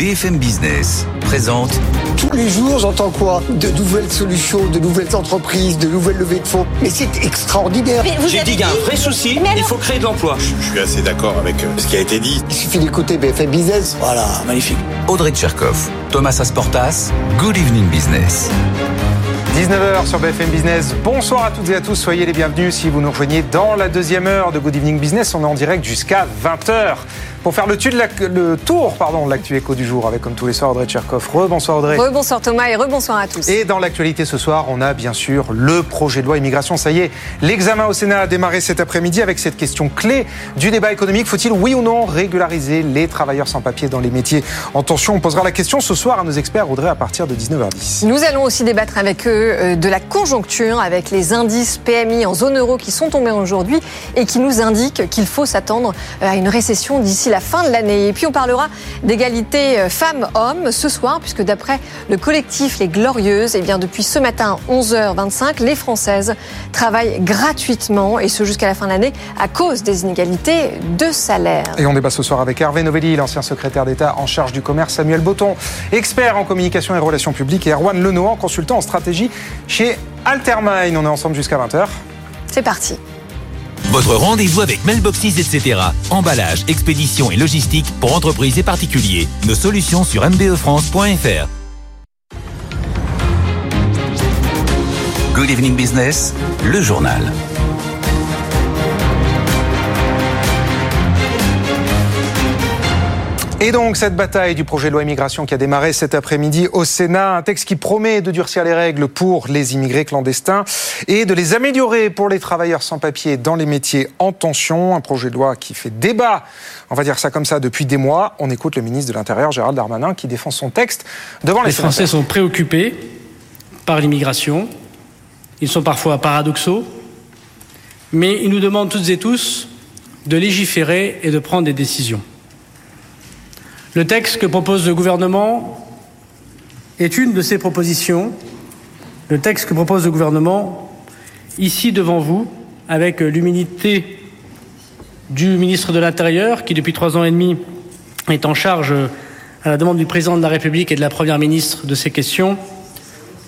BFM Business présente. Tous les jours, j'entends quoi? De nouvelles solutions, de nouvelles entreprises, de nouvelles levées de fonds. Mais c'est extraordinaire. J'ai dit qu'il y a un vrai souci, il faut créer de l'emploi. Je suis assez d'accord avec euh, ce qui a été dit. Il suffit d'écouter BFM Business. Voilà, magnifique. Audrey Tcherkov, Thomas Asportas, Good Evening Business. 19h sur BFM Business. Bonsoir à toutes et à tous. Soyez les bienvenus si vous nous rejoignez dans la deuxième heure de Good Evening Business. On est en direct jusqu'à 20h pour faire le, le tour pardon, de l'actu écho du jour avec, comme tous les soirs, Audrey Tcherkov. Rebonsoir Audrey. Rebonsoir Thomas et rebonsoir à tous. Et dans l'actualité ce soir, on a bien sûr le projet de loi immigration. Ça y est, l'examen au Sénat a démarré cet après-midi avec cette question clé du débat économique. Faut-il, oui ou non, régulariser les travailleurs sans papier dans les métiers? En tension On posera la question ce soir à nos experts, Audrey, à partir de 19h10. Nous allons aussi débattre avec eux euh, de la conjoncture, avec les indices PMI en zone euro qui sont tombés aujourd'hui et qui nous indiquent qu'il faut s'attendre euh, à une récession d'ici la fin de l'année. Et puis on parlera d'égalité euh, femmes-hommes ce soir, puisque d'après le collectif Les Glorieuses, et eh bien depuis ce matin 11h25, les Françaises travaillent gratuitement et ce jusqu'à la fin de l'année à cause des inégalités de salaire. Et on débat ce soir avec Hervé Novelli, l'ancien secrétaire d'État en charge du commerce, Samuel Botton, expert en communication et relations publiques, et Erwan Lenoir, consultant en stratégie chez Altermine. On est ensemble jusqu'à 20h. C'est parti. Votre rendez-vous avec Mailboxes, etc. Emballage, expédition et logistique pour entreprises et particuliers. Nos solutions sur mbefrance.fr. Good Evening Business, le journal. Et donc cette bataille du projet de loi immigration qui a démarré cet après-midi au Sénat, un texte qui promet de durcir les règles pour les immigrés clandestins et de les améliorer pour les travailleurs sans papier dans les métiers en tension, un projet de loi qui fait débat, on va dire ça comme ça, depuis des mois. On écoute le ministre de l'Intérieur, Gérald Darmanin, qui défend son texte devant les, les Français sont préoccupés par l'immigration. Ils sont parfois paradoxaux, mais ils nous demandent toutes et tous de légiférer et de prendre des décisions. Le texte que propose le gouvernement est une de ces propositions. Le texte que propose le gouvernement, ici devant vous, avec l'humilité du ministre de l'Intérieur, qui depuis trois ans et demi est en charge, à la demande du président de la République et de la Première ministre, de ces questions,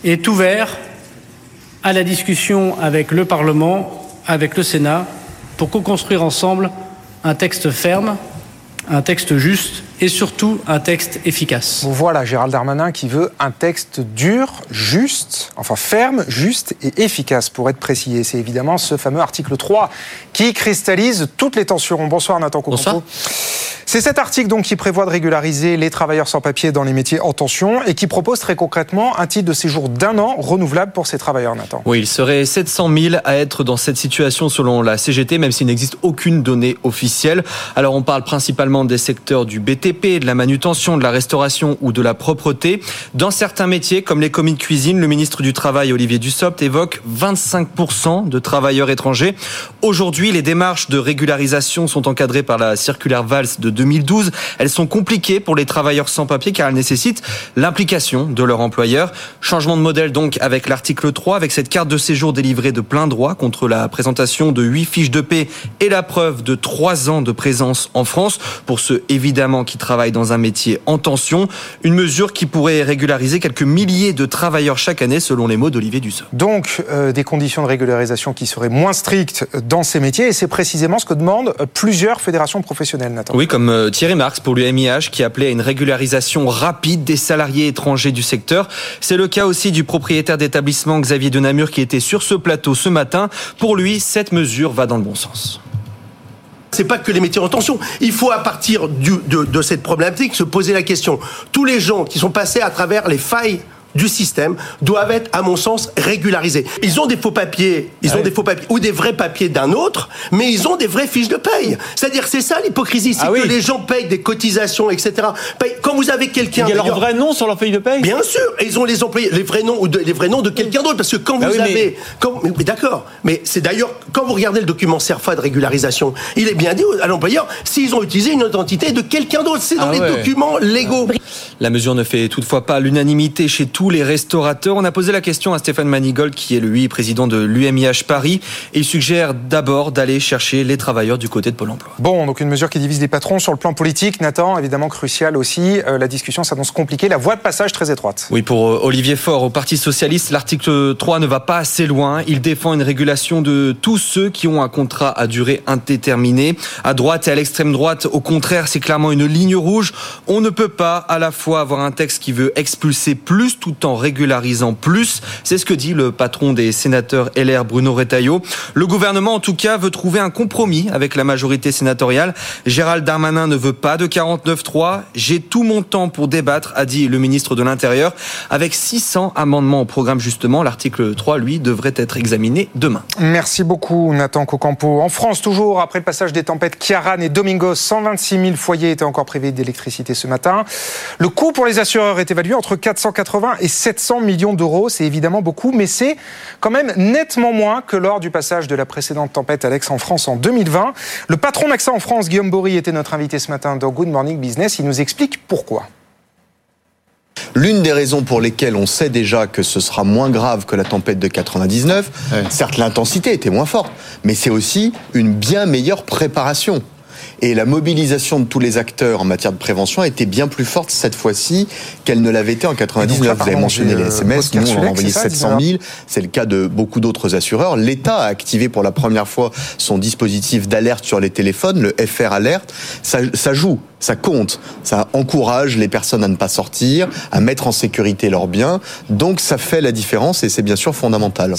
est ouvert à la discussion avec le Parlement, avec le Sénat, pour co-construire ensemble un texte ferme, un texte juste et surtout un texte efficace. Voilà Gérald Darmanin qui veut un texte dur, juste, enfin ferme, juste et efficace pour être précis. c'est évidemment ce fameux article 3 qui cristallise toutes les tensions. Bonsoir Nathan Bonsoir. C'est cet article donc qui prévoit de régulariser les travailleurs sans papier dans les métiers en tension et qui propose très concrètement un titre de séjour d'un an renouvelable pour ces travailleurs, Nathan. Oui, il serait 700 000 à être dans cette situation selon la CGT, même s'il n'existe aucune donnée officielle. Alors on parle principalement des secteurs du BTP, de la manutention, de la restauration ou de la propreté. Dans certains métiers, comme les commis de cuisine, le ministre du Travail, Olivier Dussopt, évoque 25% de travailleurs étrangers. Aujourd'hui, les démarches de régularisation sont encadrées par la circulaire Valls de 2012. Elles sont compliquées pour les travailleurs sans papier car elles nécessitent l'implication de leur employeur. Changement de modèle donc avec l'article 3, avec cette carte de séjour délivrée de plein droit contre la présentation de 8 fiches de paix et la preuve de 3 ans de présence en France pour ceux évidemment qui travaillent dans un métier en tension. Une mesure qui pourrait régulariser quelques milliers de travailleurs chaque année selon les mots d'Olivier Dussopt. Donc euh, des conditions de régularisation qui seraient moins strictes dans ces métiers et c'est précisément ce que demandent plusieurs fédérations professionnelles, Nathan. Oui, comme euh, Thierry Marx pour l'UMIH qui appelait à une régularisation rapide des salariés étrangers du secteur. C'est le cas aussi du propriétaire d'établissement Xavier Denamur qui était sur ce plateau ce matin. Pour lui, cette mesure va dans le bon sens. C'est pas que les métiers en tension. Il faut, à partir de, de cette problématique, se poser la question. Tous les gens qui sont passés à travers les failles du système doivent être, à mon sens, régularisés. Ils ont des faux papiers, ils ont des faux papiers ou des vrais papiers d'un autre, mais ils ont des vraies fiches de paye. C'est-à-dire, c'est ça l'hypocrisie, c'est ah que les gens payent des cotisations, etc. Quand vous avez quelqu'un, il y a leur vrai nom sur leur fiche de paye? Bien sûr, et ils ont les employés, les vrais noms ou les vrais noms de quelqu'un d'autre, parce que quand bah vous avez, mais, d'accord, mais c'est d'ailleurs quand vous regardez le document Serfa de régularisation, il est bien dit à l'employeur s'ils ont utilisé une identité de quelqu'un d'autre, c'est dans ah les documents légaux. La mesure ne fait toutefois pas l'unanimité chez tous tous les restaurateurs. On a posé la question à Stéphane Manigold, qui est lui président de l'UMIH Paris, et il suggère d'abord d'aller chercher les travailleurs du côté de Pôle Emploi. Bon, donc une mesure qui divise les patrons sur le plan politique. Nathan, évidemment crucial aussi. Euh, la discussion s'annonce compliquée, la voie de passage très étroite. Oui, pour euh, Olivier Faure, au Parti socialiste, l'article 3 ne va pas assez loin. Il défend une régulation de tous ceux qui ont un contrat à durée indéterminée. À droite et à l'extrême droite, au contraire, c'est clairement une ligne rouge. On ne peut pas à la fois avoir un texte qui veut expulser plus tout en régularisant plus. C'est ce que dit le patron des sénateurs LR, Bruno Retailleau. Le gouvernement, en tout cas, veut trouver un compromis avec la majorité sénatoriale. Gérald Darmanin ne veut pas de 49-3. J'ai tout mon temps pour débattre, a dit le ministre de l'Intérieur. Avec 600 amendements au programme, justement, l'article 3, lui, devrait être examiné demain. Merci beaucoup, Nathan Cocampo. En France, toujours, après le passage des tempêtes Kiaran et Domingos, 126 000 foyers étaient encore privés d'électricité ce matin. Le coût pour les assureurs est évalué entre 480 et 700 millions d'euros. C'est évidemment beaucoup, mais c'est quand même nettement moins que lors du passage de la précédente tempête Alex en France en 2020. Le patron d'AXA en France, Guillaume Bory, était notre invité ce matin dans Good Morning Business. Il nous explique pourquoi. L'une des raisons pour lesquelles on sait déjà que ce sera moins grave que la tempête de 99, certes l'intensité était moins forte, mais c'est aussi une bien meilleure préparation. Et la mobilisation de tous les acteurs en matière de prévention a été bien plus forte cette fois-ci qu'elle ne l'avait été en 99. Vous avez mentionné les SMS, nous on a envoyé 700 000. C'est le cas de beaucoup d'autres assureurs. L'État a activé pour la première fois son dispositif d'alerte sur les téléphones, le FR Alert. Ça, ça joue, ça compte, ça encourage les personnes à ne pas sortir, à mettre en sécurité leurs biens. Donc ça fait la différence et c'est bien sûr fondamental.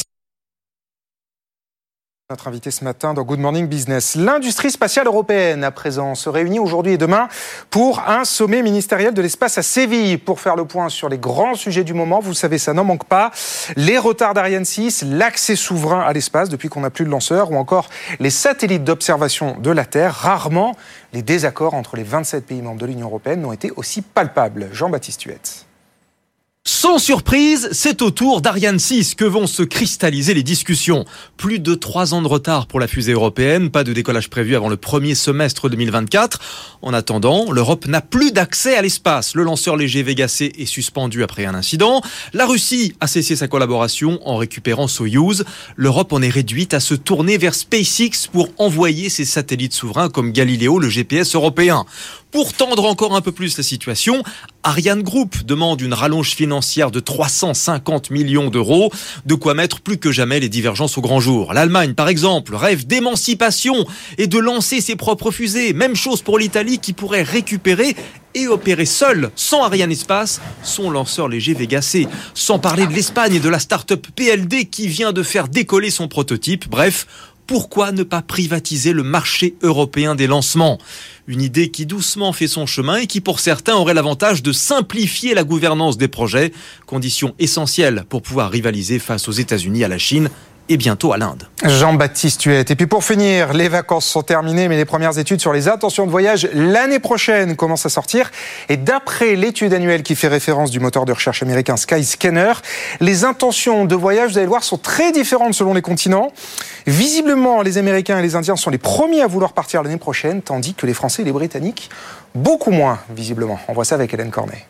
Notre invité ce matin dans Good Morning Business. L'industrie spatiale européenne, à présent, se réunit aujourd'hui et demain pour un sommet ministériel de l'espace à Séville. Pour faire le point sur les grands sujets du moment, vous savez, ça n'en manque pas. Les retards d'Ariane 6, l'accès souverain à l'espace depuis qu'on n'a plus de lanceur, ou encore les satellites d'observation de la Terre. Rarement, les désaccords entre les 27 pays membres de l'Union européenne n'ont été aussi palpables. Jean-Baptiste Huette. Sans surprise, c'est au tour d'Ariane 6 que vont se cristalliser les discussions. Plus de trois ans de retard pour la fusée européenne, pas de décollage prévu avant le premier semestre 2024. En attendant, l'Europe n'a plus d'accès à l'espace. Le lanceur léger Vega C est suspendu après un incident. La Russie a cessé sa collaboration en récupérant Soyuz. L'Europe en est réduite à se tourner vers SpaceX pour envoyer ses satellites souverains comme Galileo, le GPS européen. Pour tendre encore un peu plus la situation, Ariane Group demande une rallonge financière de 350 millions d'euros, de quoi mettre plus que jamais les divergences au grand jour. L'Allemagne, par exemple, rêve d'émancipation et de lancer ses propres fusées. Même chose pour l'Italie qui pourrait récupérer et opérer seul, sans Ariane Espace, son lanceur léger Vega. Sans parler de l'Espagne et de la start-up PLD qui vient de faire décoller son prototype. Bref, pourquoi ne pas privatiser le marché européen des lancements? Une idée qui doucement fait son chemin et qui pour certains aurait l'avantage de simplifier la gouvernance des projets, condition essentielle pour pouvoir rivaliser face aux États-Unis, à la Chine et bientôt à l'Inde. Jean-Baptiste Huette. Et puis pour finir, les vacances sont terminées, mais les premières études sur les intentions de voyage l'année prochaine commencent à sortir. Et d'après l'étude annuelle qui fait référence du moteur de recherche américain Skyscanner, les intentions de voyage, vous allez le voir, sont très différentes selon les continents. Visiblement, les Américains et les Indiens sont les premiers à vouloir partir l'année prochaine, tandis que les Français et les Britanniques, beaucoup moins, visiblement. On voit ça avec Hélène Cornet.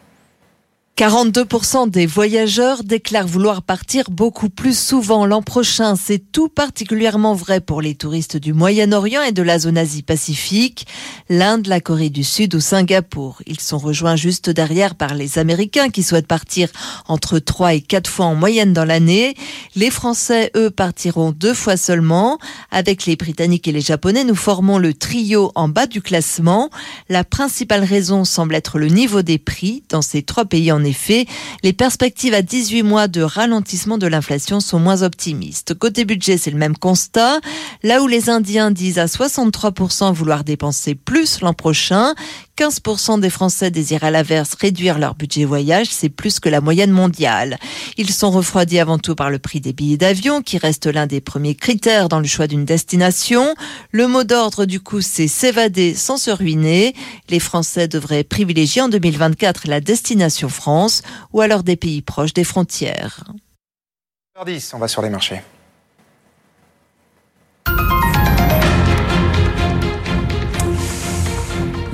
42% des voyageurs déclarent vouloir partir beaucoup plus souvent l'an prochain. C'est tout particulièrement vrai pour les touristes du Moyen-Orient et de la zone Asie-Pacifique, l'Inde, la Corée du Sud ou Singapour. Ils sont rejoints juste derrière par les Américains qui souhaitent partir entre 3 et 4 fois en moyenne dans l'année. Les Français, eux, partiront deux fois seulement. Avec les Britanniques et les Japonais, nous formons le trio en bas du classement. La principale raison semble être le niveau des prix dans ces trois pays en en effet, les perspectives à 18 mois de ralentissement de l'inflation sont moins optimistes. Côté budget, c'est le même constat. Là où les Indiens disent à 63% vouloir dépenser plus l'an prochain, 15% des Français désirent à l'inverse réduire leur budget voyage, c'est plus que la moyenne mondiale. Ils sont refroidis avant tout par le prix des billets d'avion, qui reste l'un des premiers critères dans le choix d'une destination. Le mot d'ordre du coup, c'est s'évader sans se ruiner. Les Français devraient privilégier en 2024 la destination France ou alors des pays proches des frontières. 10 on va sur les marchés.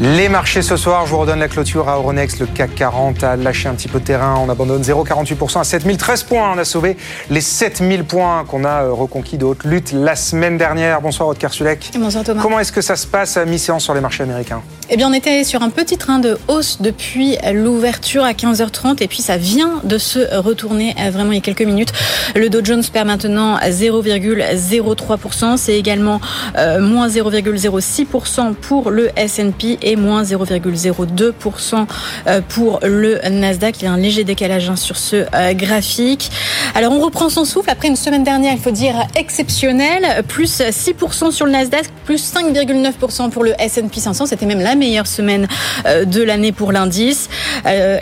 Les marchés ce soir, je vous redonne la clôture à Euronext. Le CAC 40 a lâché un petit peu de terrain. On abandonne 0,48% à 7013 points. On a sauvé les 7000 points qu'on a euh, reconquis de haute lutte la semaine dernière. Bonsoir, Aude Sulek. Bonsoir, Thomas. Comment est-ce que ça se passe à mi-séance sur les marchés américains? Eh bien, on était sur un petit train de hausse depuis l'ouverture à 15h30 et puis ça vient de se retourner euh, vraiment il y a quelques minutes. Le Dow Jones perd maintenant 0,03%. C'est également euh, moins 0,06% pour le S&P et moins 0,02% euh, pour le Nasdaq. Il y a un léger décalage hein, sur ce euh, graphique. Alors on reprend son souffle après une semaine dernière, il faut dire exceptionnelle, plus 6% sur le Nasdaq, plus 5,9% pour le S&P 500. C'était même la meilleure semaine euh, de l'année pour l'indice.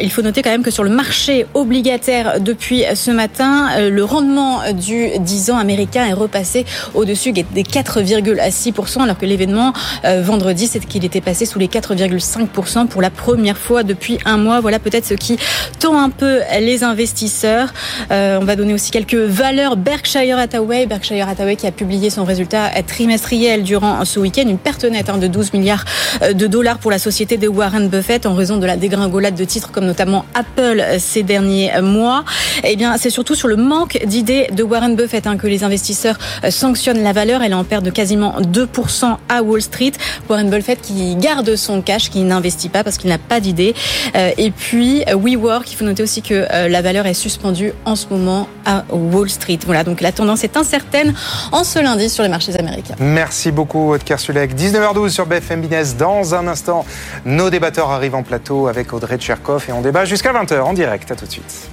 Il faut noter quand même que sur le marché obligataire depuis ce matin, le rendement du 10 ans américain est repassé au-dessus des 4,6% alors que l'événement vendredi, c'est qu'il était passé sous les 4,5% pour la première fois depuis un mois. Voilà peut-être ce qui tend un peu les investisseurs. Euh, on va donner aussi quelques valeurs. Berkshire Hathaway, Berkshire Hathaway qui a publié son résultat trimestriel durant ce week-end, une perte nette hein, de 12 milliards euh, de dollars pour la société de Warren Buffett en raison de la dégringolade de titres comme notamment Apple ces derniers mois. Eh bien, c'est surtout sur le manque d'idées de Warren Buffett hein, que les investisseurs euh, sanctionnent la valeur. Elle est en perte de quasiment 2% à Wall Street. Warren Buffett qui garde son cash, qui n'investit pas parce qu'il n'a pas d'idée. Euh, et puis euh, WeWork, il faut noter aussi que euh, la valeur est suspendue en ce moment à Wall Street. Voilà, donc la tendance est incertaine en ce lundi sur les marchés américains. Merci beaucoup, Edgar Sulek. 19h12 sur BFM Business. Dans un instant, nos débatteurs arrivent en plateau avec Audrey Tcherkov et on débat jusqu'à 20h en direct. À tout de suite.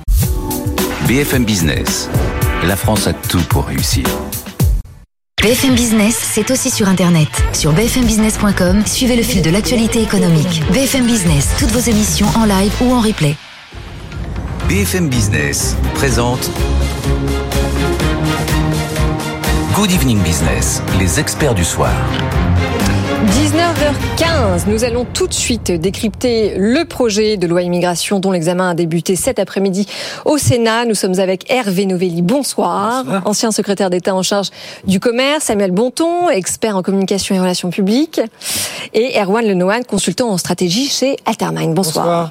BFM Business. La France a tout pour réussir. BFM Business, c'est aussi sur Internet. Sur bfmbusiness.com, suivez le fil de l'actualité économique. BFM Business, toutes vos émissions en live ou en replay. BFM Business présente Good Evening Business, les experts du soir. 19h15, nous allons tout de suite décrypter le projet de loi immigration dont l'examen a débuté cet après-midi au Sénat. Nous sommes avec Hervé Novelli, bonsoir, ancien secrétaire d'État en charge du commerce, Samuel Bonton, expert en communication et relations publiques, et Erwan Lenohan, consultant en stratégie chez Altermine. bonsoir.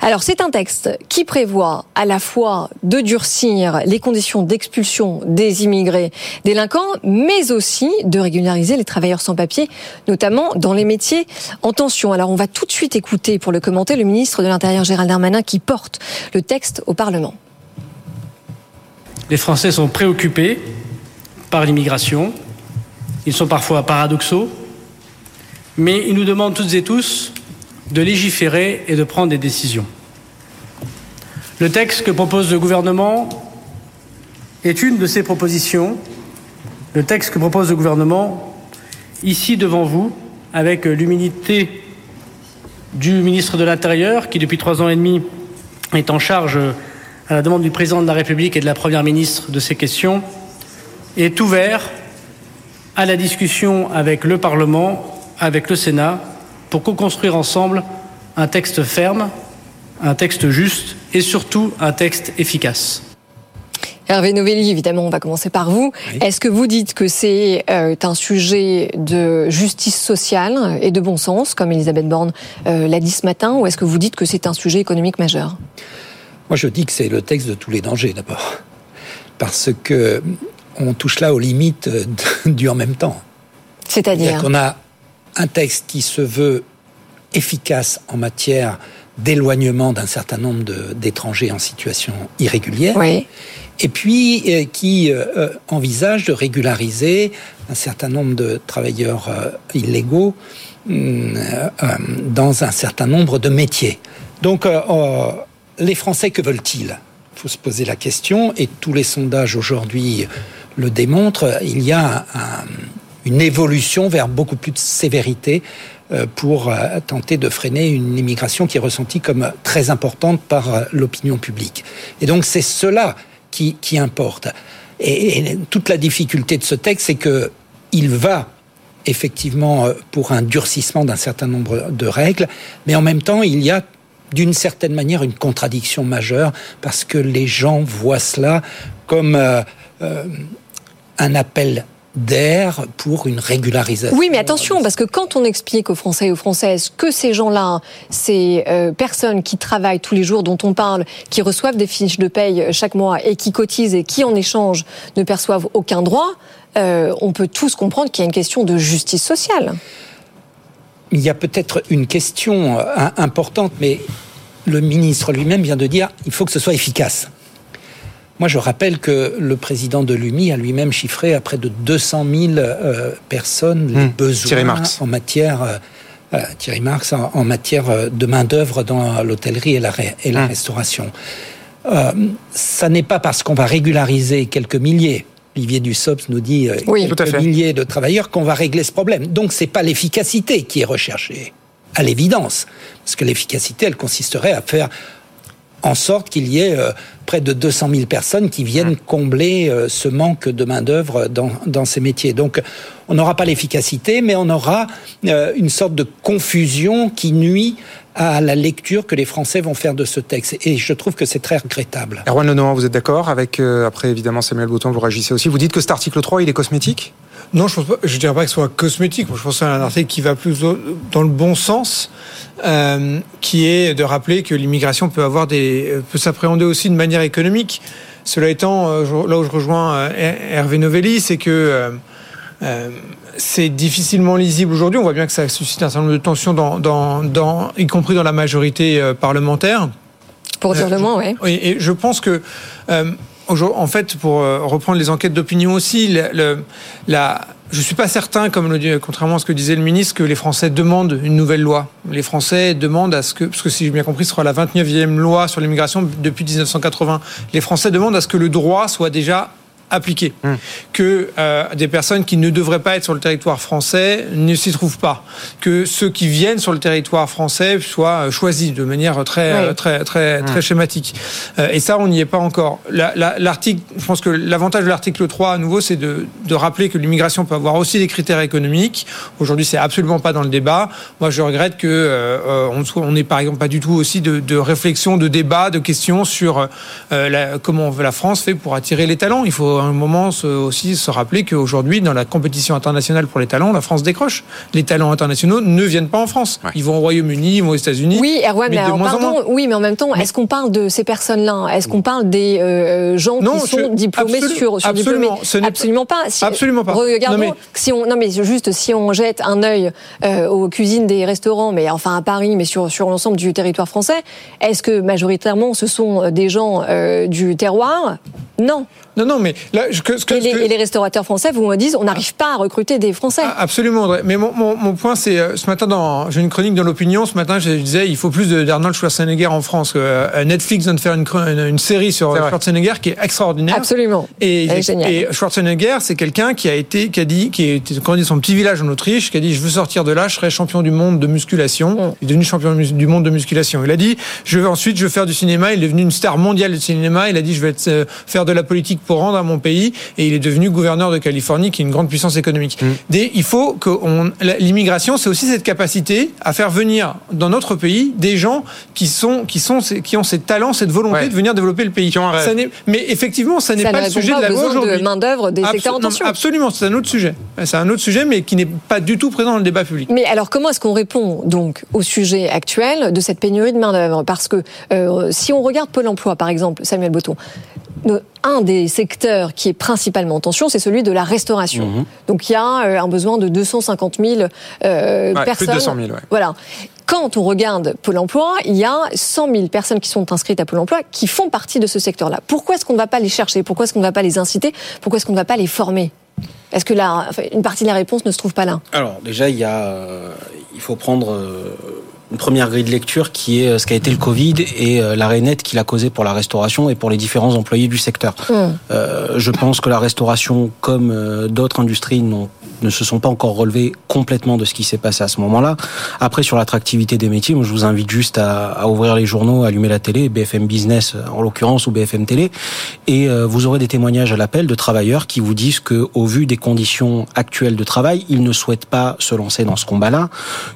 Alors c'est un texte qui prévoit à la fois de durcir les conditions d'expulsion des immigrés délinquants, mais aussi de régulariser les travailleurs sans papier, notamment dans les métiers en tension. Alors on va tout de suite écouter pour le commenter le ministre de l'Intérieur Gérald Darmanin qui porte le texte au Parlement. Les Français sont préoccupés par l'immigration. Ils sont parfois paradoxaux, mais ils nous demandent toutes et tous de légiférer et de prendre des décisions. Le texte que propose le gouvernement est une de ces propositions. Le texte que propose le gouvernement, ici devant vous, avec l'humilité du ministre de l'Intérieur, qui depuis trois ans et demi est en charge, à la demande du président de la République et de la Première ministre, de ces questions, est ouvert à la discussion avec le Parlement, avec le Sénat, pour co-construire ensemble un texte ferme, un texte juste et surtout un texte efficace. Hervé Novelli, évidemment, on va commencer par vous. Est-ce que vous dites que c'est euh, un sujet de justice sociale et de bon sens, comme Elisabeth Borne euh, l'a dit ce matin, ou est-ce que vous dites que c'est un sujet économique majeur? Moi, je dis que c'est le texte de tous les dangers, d'abord. Parce que on touche là aux limites du en même temps. C'est-à-dire? On a un texte qui se veut efficace en matière d'éloignement d'un certain nombre d'étrangers en situation irrégulière, et puis euh, qui euh, euh, envisage de régulariser un certain nombre de travailleurs illégaux mm, dans un certain nombre de métiers. Donc, les Français, que veulent-ils? Il faut se poser la question, et tous les sondages aujourd'hui le démontrent, il y a un une évolution vers beaucoup plus de sévérité euh, pour euh, tenter de freiner une immigration qui est ressentie comme très importante par euh, l'opinion publique. Et donc c'est cela qui, importe. Et, toute la difficulté de ce texte, c'est que il va effectivement pour un durcissement d'un certain nombre de règles, mais en même temps, il y a d'une certaine manière une contradiction majeure parce que les gens voient cela comme un appel d'air pour une régularisation. Oui, mais attention, parce que quand on explique aux Français et aux Françaises que ces gens-là, ces euh, personnes qui travaillent tous les jours, dont on parle, qui reçoivent des fiches de paye chaque mois et qui cotisent et qui en échange ne perçoivent aucun droit, euh, on peut tous comprendre qu'il y a une question de justice sociale. Il y a peut-être une question importante, mais le ministre lui-même vient de dire il faut que ce soit efficace. Moi, je rappelle que le président de l'UMI a lui-même chiffré à près de 200 000 euh, personnes les mmh. besoins en matière. Euh, euh, Thierry Marx en, matière de main-d'œuvre dans l'hôtellerie et la, et la mmh. restauration. ça n'est pas parce qu'on va régulariser quelques milliers, Olivier Dussopt nous dit oui, quelques milliers de travailleurs, qu'on va régler ce problème. Donc, c'est pas l'efficacité qui est recherchée, à l'évidence. Parce que l'efficacité, elle consisterait à faire en sorte qu'il y ait euh, près de 200 000 personnes qui viennent mmh. combler euh, ce manque de main-d'œuvre dans, dans ces métiers. Donc, on n'aura pas l'efficacité, mais on aura euh, une sorte de confusion qui nuit à la lecture que les Français vont faire de ce texte. Et je trouve que c'est très regrettable. Erwan Lenoir, vous êtes d'accord avec, après évidemment Samuel Bouton, vous réagissez aussi. Vous dites que cet article 3, il est cosmétique? Non, je ne dirais pas que ce soit cosmétique. je pense que c'est un article qui va plus dans le bon sens, euh, qui est de rappeler que l'immigration peut avoir des peut s'appréhender aussi de manière économique. Cela étant, euh, là où je rejoins euh, Hervé Novelli, c'est que c'est difficilement lisible aujourd'hui. On voit bien que ça suscite un certain nombre de tensions, dans, dans, y compris dans la majorité parlementaire. Pour dire le moins, oui. Et je pense que en fait, pour euh, reprendre les enquêtes d'opinion aussi, je suis pas certain, contrairement à ce que disait le ministre, que les Français demandent une nouvelle loi. Les Français demandent à ce que, parce que si j'ai bien compris, ce sera la 29e loi sur l'immigration depuis 1980. Les Français demandent à ce que le droit soit déjà appliqué, hum. que euh, des personnes qui ne devraient pas être sur le territoire français ne s'y trouvent pas, que ceux qui viennent sur le territoire français soient euh, choisis de manière très euh, très très très hum. schématique. et ça, on n'y est pas encore. L'article, je pense que l'avantage de l'article 3 à nouveau, c'est de, de, rappeler que l'immigration peut avoir aussi des critères économiques. Aujourd'hui, c'est absolument pas dans le débat. Moi, je regrette que on n'est par exemple pas du tout aussi de, de réflexion, de débat, de questions sur la, comment la France fait pour attirer les talents. Il faut un moment aussi se rappeler qu'aujourd'hui, dans la compétition internationale pour les talents, la France décroche. Les talents internationaux ne viennent pas en France. Ils vont au Royaume-Uni, ils vont aux États-Unis. Oui, Erwan, mais, pardon, oui, mais en même temps, est-ce qu'on parle de ces personnes-là? Est-ce qu'on parle des euh, gens qui sont diplômés sur, sur absolument, Absolument pas. Si, absolument pas. Regardons, non mais, si on, non mais juste si on jette un œil euh, aux cuisines des restaurants, mais enfin à Paris, mais sur sur l'ensemble du territoire français, est-ce que majoritairement ce sont des gens euh, du terroir? Non. Non, non, mais là, ce que, et, les, restaurateurs français vous me disent, on n'arrive pas à recruter des Français. Ah, absolument, Mais mon, mon, point, c'est euh, ce matin, dans, j'ai une chronique dans l'opinion. Ce matin, je disais, il faut plus d'Arnold Schwarzenegger en France. Euh, Netflix vient de faire une, une, série sur Schwarzenegger qui est extraordinaire. Absolument. Et, et Schwarzenegger, c'est quelqu'un qui a été, qui a dit, qui est dans son petit village en Autriche, qui a dit, je veux sortir de là, je serai champion du monde de musculation. Mm. Il est devenu champion du monde de musculation. Il a dit, je veux ensuite, je veux faire du cinéma. Il est devenu une star mondiale du cinéma. Il a dit, je vais euh, faire de la politique pour rendre à mon pays et il est devenu gouverneur de Californie qui est une grande puissance économique. Mm. il faut que l'immigration c'est aussi cette capacité à faire venir dans notre pays des gens qui sont qui sont qui ont ces talents, cette volonté de venir développer le pays. Ça mais effectivement, ça n'est pas le sujet de la loi aujourd'hui. de main d'œuvre des secteurs en tension. Absolument, c'est un autre sujet. C'est un autre sujet mais qui n'est pas du tout présent dans le débat public. Mais alors comment est-ce qu'on répond donc au sujet actuel de cette pénurie de main d'œuvre parce que euh, si on regarde Pôle emploi par exemple, Samuel Botton, un des secteurs qui est principalement en tension, c'est celui de la restauration. Mhm. Donc il y a euh, un besoin de 250 000 euh, personnes. Plus de 200 000, Voilà. Quand on regarde Pôle emploi, il y a 100 000 personnes qui sont inscrites à Pôle emploi qui font partie de ce secteur-là. Pourquoi est-ce qu'on ne va pas les chercher? Pourquoi est-ce qu'on ne va pas les inciter? Pourquoi est-ce qu'on ne va pas les former? Est-ce que la, une partie de la réponse ne se trouve pas là? Alors déjà, il, y a, euh, il faut prendre une première grille de lecture qui est euh, ce qu'a été le Covid et euh, l'arrêt net qu'il a causé pour la restauration et pour les différents employés du secteur. Hmm. Euh, je pense que la restauration, comme d'autres industries, ne se sont pas encore relevés complètement de ce qui s'est passé à ce moment-là. Après, sur l'attractivité des métiers, moi, je vous invite juste à, à, ouvrir les journaux, allumer la télé, BFM Business en l'occurrence ou BFM Télé, et euh, vous aurez des témoignages à l'appel de travailleurs qui vous disent que, au vu des conditions actuelles de travail, ils ne souhaitent pas se lancer dans ce combat-là,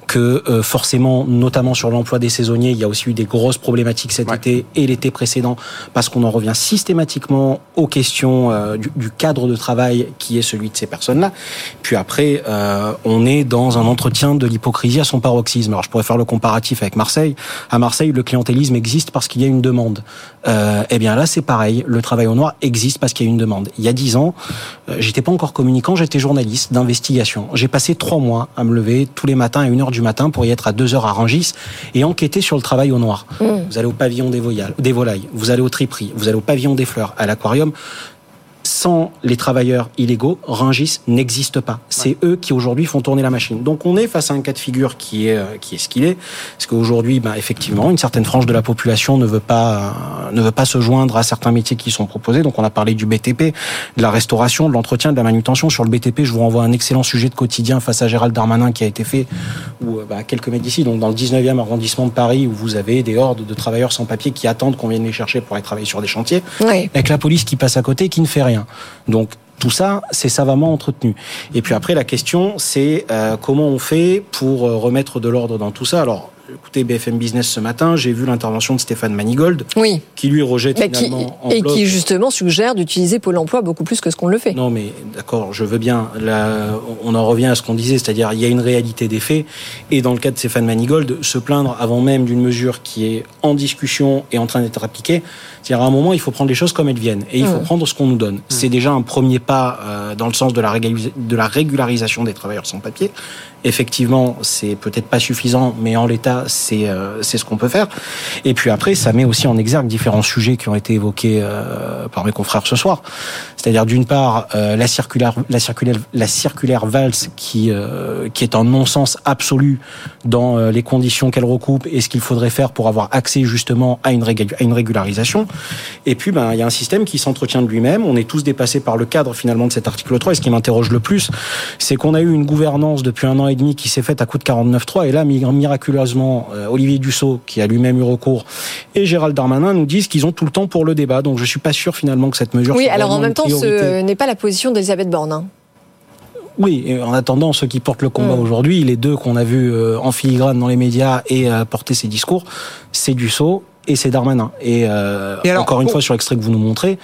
que euh, forcément, notamment sur l'emploi des saisonniers, il y a aussi eu des grosses problématiques cet été et l'été précédent, parce qu'on en revient systématiquement aux questions euh, du, du, cadre de travail qui est celui de ces personnes-là. Puis après, euh, on est dans un entretien de l'hypocrisie à son paroxysme. Alors je pourrais faire le comparatif avec Marseille. À Marseille, le clientélisme existe parce qu'il y a une demande. Euh, eh bien là, c'est pareil. Le travail au noir existe parce qu'il y a une demande. Il y a dix ans, euh, j'étais pas encore communicant, j'étais journaliste d'investigation. J'ai passé trois mois à me lever tous les matins à 1 heure du matin pour y être à 2 heures à Rangis et enquêter sur le travail au noir. Mmh. Vous allez au pavillon des, des volailles, vous allez au triperie, vous allez au pavillon des fleurs, à l'aquarium sans les travailleurs illégaux, Rungis n'existe pas. C'est eux qui aujourd'hui font tourner la machine. Donc on est face à un cas de figure qui est euh, qui est ce qu'il est, parce qu'aujourd'hui, bah, effectivement, une certaine frange de la population ne veut pas euh, ne veut pas se joindre à certains métiers qui sont proposés. Donc on a parlé du BTP, de la restauration, de l'entretien, de la manutention. Sur le BTP, je vous renvoie un excellent sujet de quotidien face à Gérald Darmanin qui a été fait ou euh, bah, quelques mètres d'ici, donc dans le 19e arrondissement de Paris, où vous avez des hordes de travailleurs sans papier qui attendent qu'on vienne les chercher pour aller travailler sur des chantiers, oui. avec la police qui passe à côté et qui ne fait rien. Donc tout ça, c'est savamment entretenu. Et puis après, la question, c'est euh, comment on fait pour euh, remettre de l'ordre dans tout ça? Alors, écoutez BFM Business ce matin, j'ai vu l'intervention de Stéphane Manigold, oui. qui lui rejette mais finalement qui, et qui justement suggère d'utiliser Pôle Emploi beaucoup plus que ce qu'on le fait. Non, mais d'accord, je veux bien. Là, on en revient à ce qu'on disait, c'est-à-dire il y a une réalité des faits. Et dans le cas de Stéphane Manigold, se plaindre avant même d'une mesure qui est en discussion et en train d'être appliquée, c'est-à-dire à un moment, il faut prendre les choses comme elles viennent et il faut prendre ce qu'on nous donne. C'est déjà un premier pas euh, dans le sens de la, de la régularisation des travailleurs sans papier. Effectivement, c'est peut-être pas suffisant, mais en l'état, c'est euh, c'est ce qu'on peut faire. Et puis après, ça met aussi en exergue différents sujets qui ont été évoqués euh, par mes confrères ce soir. C'est-à-dire d'une part euh, la circulaire, la circulaire, la circulaire Valls qui euh, qui est un non-sens absolu dans euh, les conditions qu'elle recoupe et ce qu'il faudrait faire pour avoir accès justement à une, à une régularisation. Et puis, ben, il y a un système qui s'entretient de lui-même. On est tous dépassés par le cadre finalement de cet article 3. Et ce qui m'interroge le plus, c'est qu'on a eu une gouvernance depuis un an et demi qui s'est faite à coup de 49.3. Et là, miraculeusement, euh, Olivier Dussault, qui a lui-même eu recours, et Gérald Darmanin nous disent qu'ils ont tout le temps pour le débat. Donc je suis pas sûr finalement que cette mesure. Oui, alors en même temps, ce n'est pas la position d'Elisabeth Borne. Hein. Oui, et en attendant, ceux qui portent le combat mmh. aujourd'hui, les deux qu'on a vus euh, en filigrane dans les médias et euh, porter ces discours, c'est Dussault et c'est Darmanin. Et, euh, et alors, encore une fois, sur l'extrait que vous nous montrez,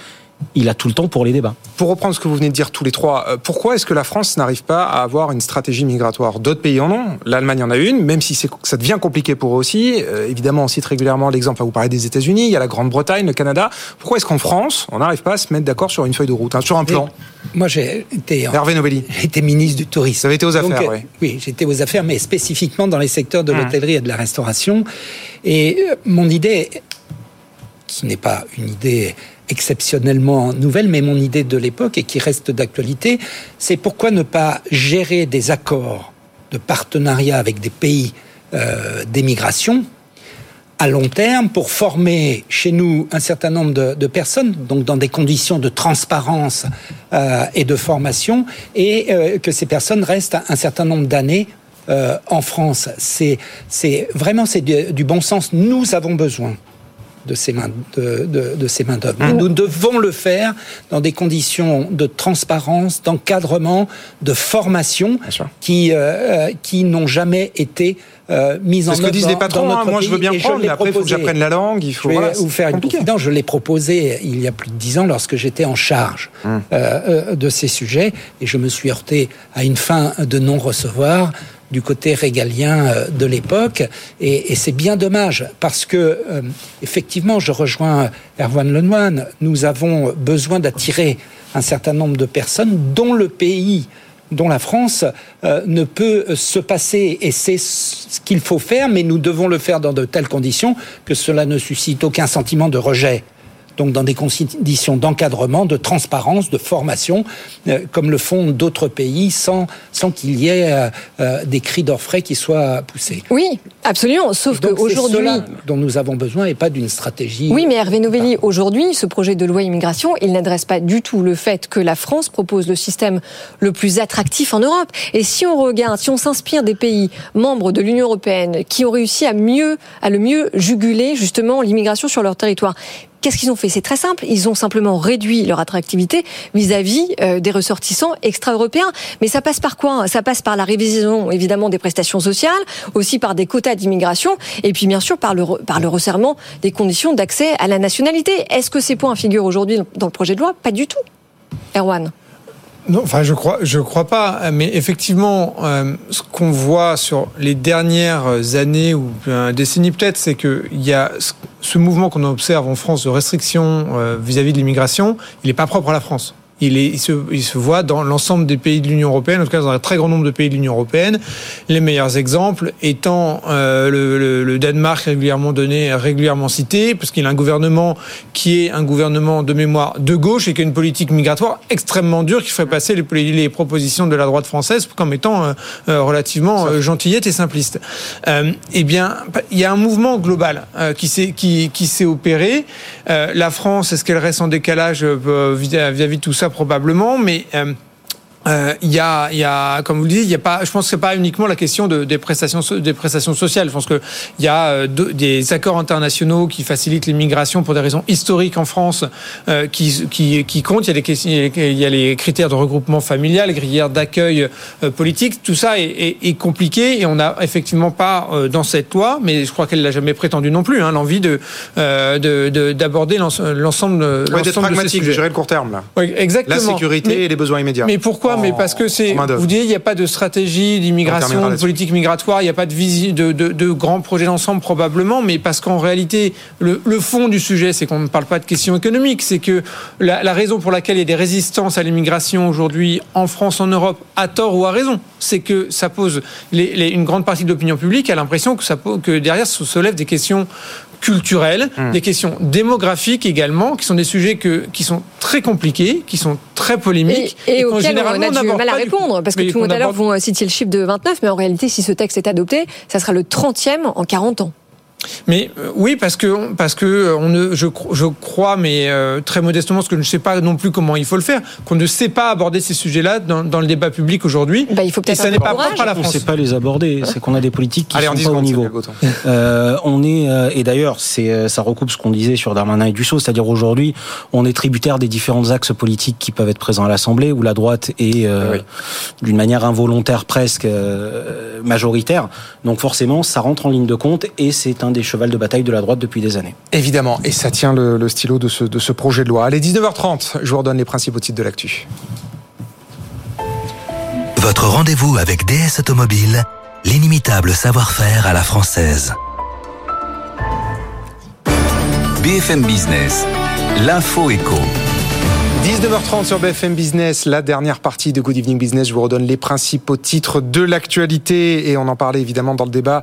il a tout le temps pour les débats. Pour reprendre ce que vous venez de dire tous les trois, pourquoi est-ce que la France n'arrive pas à avoir une stratégie migratoire? D'autres pays en ont. L'Allemagne en a une, même si ça devient compliqué pour eux aussi. Euh, évidemment, on cite régulièrement l'exemple, vous parlez des États-Unis, il y a la Grande-Bretagne, le Canada. Pourquoi est-ce qu'en France, on n'arrive pas à se mettre d'accord sur une feuille de route, hein, sur un plan? Et Moi, j'ai été, Hervé Novelli. été ministre du tourisme. Vous avez été aux affaires, Donc, oui. Oui, j'étais aux affaires, mais spécifiquement dans les secteurs de l'hôtellerie et de la restauration. Et euh, mon idée, qui n'est pas une idée exceptionnellement nouvelle, mais mon idée de l'époque et qui reste d'actualité, c'est pourquoi ne pas gérer des accords de partenariat avec des pays euh, d'émigration à long terme pour former chez nous un certain nombre de, de personnes, donc dans des conditions de transparence euh, et de formation, et euh, que ces personnes restent un certain nombre d'années euh, en France. C'est vraiment c'est du, du bon sens. Nous avons besoin de ces mains de, de, de ces mains d'œuvre. Mmh. Nous devons le faire dans des conditions de transparence, d'encadrement, de formation qui euh, qui n'ont jamais été euh, mise en œuvre. Ce que disent les patrons. Hein, moi, je veux bien prendre, mais après, il faut que j'apprenne la langue. Il faut. Je vais voilà, vous faire une confidence. Je l'ai proposé il y a plus de dix ans lorsque j'étais en charge mmh. euh, de ces sujets, et je me suis heurté à une fin de non-recevoir du côté régalien de l'époque. Et, et c'est bien dommage parce que euh, effectivement je rejoins Erwan Lenoine nous avons besoin d'attirer un certain nombre de personnes dont le pays dont la France euh, ne peut se passer. Et c'est ce qu'il faut faire mais nous devons le faire dans de telles conditions que cela ne suscite aucun sentiment de rejet donc dans des conditions d'encadrement, de transparence, de formation, euh, comme le font d'autres pays, sans, sans qu'il y ait euh, euh, des cris d'orfraie qui soient poussés. Oui, absolument. Sauf qu'aujourd'hui. dont nous avons besoin et pas d'une stratégie. Oui, mais Hervé Novelli, aujourd'hui, ce projet de loi immigration, il n'adresse pas du tout le fait que la France propose le système le plus attractif en Europe. Et si on regarde, si on s'inspire des pays membres de l'Union européenne qui ont réussi à mieux, à le mieux juguler justement l'immigration sur leur territoire, Qu'est-ce qu'ils ont fait? C'est très simple. Ils ont simplement réduit leur attractivité vis-à-vis euh, des ressortissants extra-européens. Mais ça passe par quoi Ça passe par la révision, évidemment, des prestations sociales, aussi par des quotas d'immigration, et puis bien sûr par le, par le resserrement des conditions d'accès à la nationalité. Est-ce que ces points figurent aujourd'hui dans le projet de loi? Pas du tout. Erwan non, enfin je crois, je crois pas. Mais effectivement, euh, ce qu'on voit sur les dernières années ou un décennie peut-être, c'est que il y a ce mouvement qu'on observe en France de restriction euh, vis-à-vis de l'immigration. Il n'est pas propre à la France. Il, est, il, se, il, se, voit dans l'ensemble des pays de l'Union européenne, en tout cas dans un très grand nombre de pays de l'Union européenne. Les meilleurs exemples étant euh, le, le, le, Danemark régulièrement donné, régulièrement cité, parce qu'il a un gouvernement qui est un gouvernement de mémoire de gauche et qui a une politique migratoire extrêmement dure qui ferait passer les, les propositions de la droite française comme étant euh, euh relativement euh, gentillette et simpliste. Euh, eh bien, il y a un mouvement global euh, qui s'est qui, qui s'est opéré. la France, est-ce qu'elle reste en décalage vis-à-vis de tout ça? Probablement, mais euh, euh, il y, a, y a, comme vous le dites, il y a pas. Je pense que c'est pas uniquement la question de, des prestations, des prestations sociales. Je pense que il y a euh, des accords internationaux qui facilitent l'immigration pour des raisons historiques en France, euh, qui, qui, qui comptent. Il y a les il y a les critères de regroupement familial, les critères d'accueil euh, politique. Tout ça est, est, est, compliqué et on n'a effectivement pas euh, dans cette loi, mais je crois qu'elle l'a jamais prétendu non plus, hein, l'envie de d'aborder l'ensemble. Ouais, d'être pragmatique, de gérer le court terme là. Oui, exactement. La sécurité mais, et les besoins immédiats. Mais pourquoi mais parce que c'est. Vous dites, il n'y a pas de stratégie d'immigration, de politique migratoire, il n'y a pas de, visi, de, de, de grands projets d'ensemble probablement, mais parce qu'en réalité, le, le, fond du sujet, c'est qu'on ne parle pas de questions économiques, c'est que la, la, raison pour laquelle il y a des résistances à l'immigration aujourd'hui en France, en Europe, à tort ou à raison, c'est que ça pose les, les, une grande partie de l'opinion publique a l'impression que, ça, que derrière se soulèvent des questions culturelles, mmh. des questions démographiques également, qui sont des sujets que, qui sont très compliqués, qui sont très polémiques. Et, et, et auxquels on a du mal à répondre, parce que tout à l'heure, vous citiez le chiffre de 29, mais en réalité, si ce texte est adopté, ça sera le 30e en 40 ans. Mais euh, oui, parce que parce que euh, on ne, je, je crois, mais euh, très modestement, parce que je ne sais pas non plus comment il faut le faire, qu'on ne sait pas aborder ces sujets-là dans, dans, le débat public aujourd'hui. Bah, il faut peut-être. Et ça n'est pas propre à la France. On ne sait pas les aborder. C'est qu'on a des politiques qui Allez, sont pas au niveau. Euh, on est et d'ailleurs, c'est ça recoupe ce qu'on disait sur Darmanin et Dussault, c'est-à-dire aujourd'hui, on est tributaire des différents axes politiques qui peuvent être présents à l'Assemblée, où la droite est euh, oui. d'une manière involontaire presque euh, majoritaire. Donc forcément, ça rentre en ligne de compte et c'est un des chevals de bataille de la droite depuis des années. Évidemment, et ça tient le, le stylo de ce, de ce, projet de loi. Allez, 19h30, je vous redonne les principaux titres de l'actu. Votre rendez-vous avec DS Automobile, l'inimitable savoir-faire à la française. BFM Business, l'info éco. 19h30 sur BFM Business, la dernière partie de Good Evening Business. Je vous redonne les principaux titres de l'actualité et on en parlait évidemment dans le débat.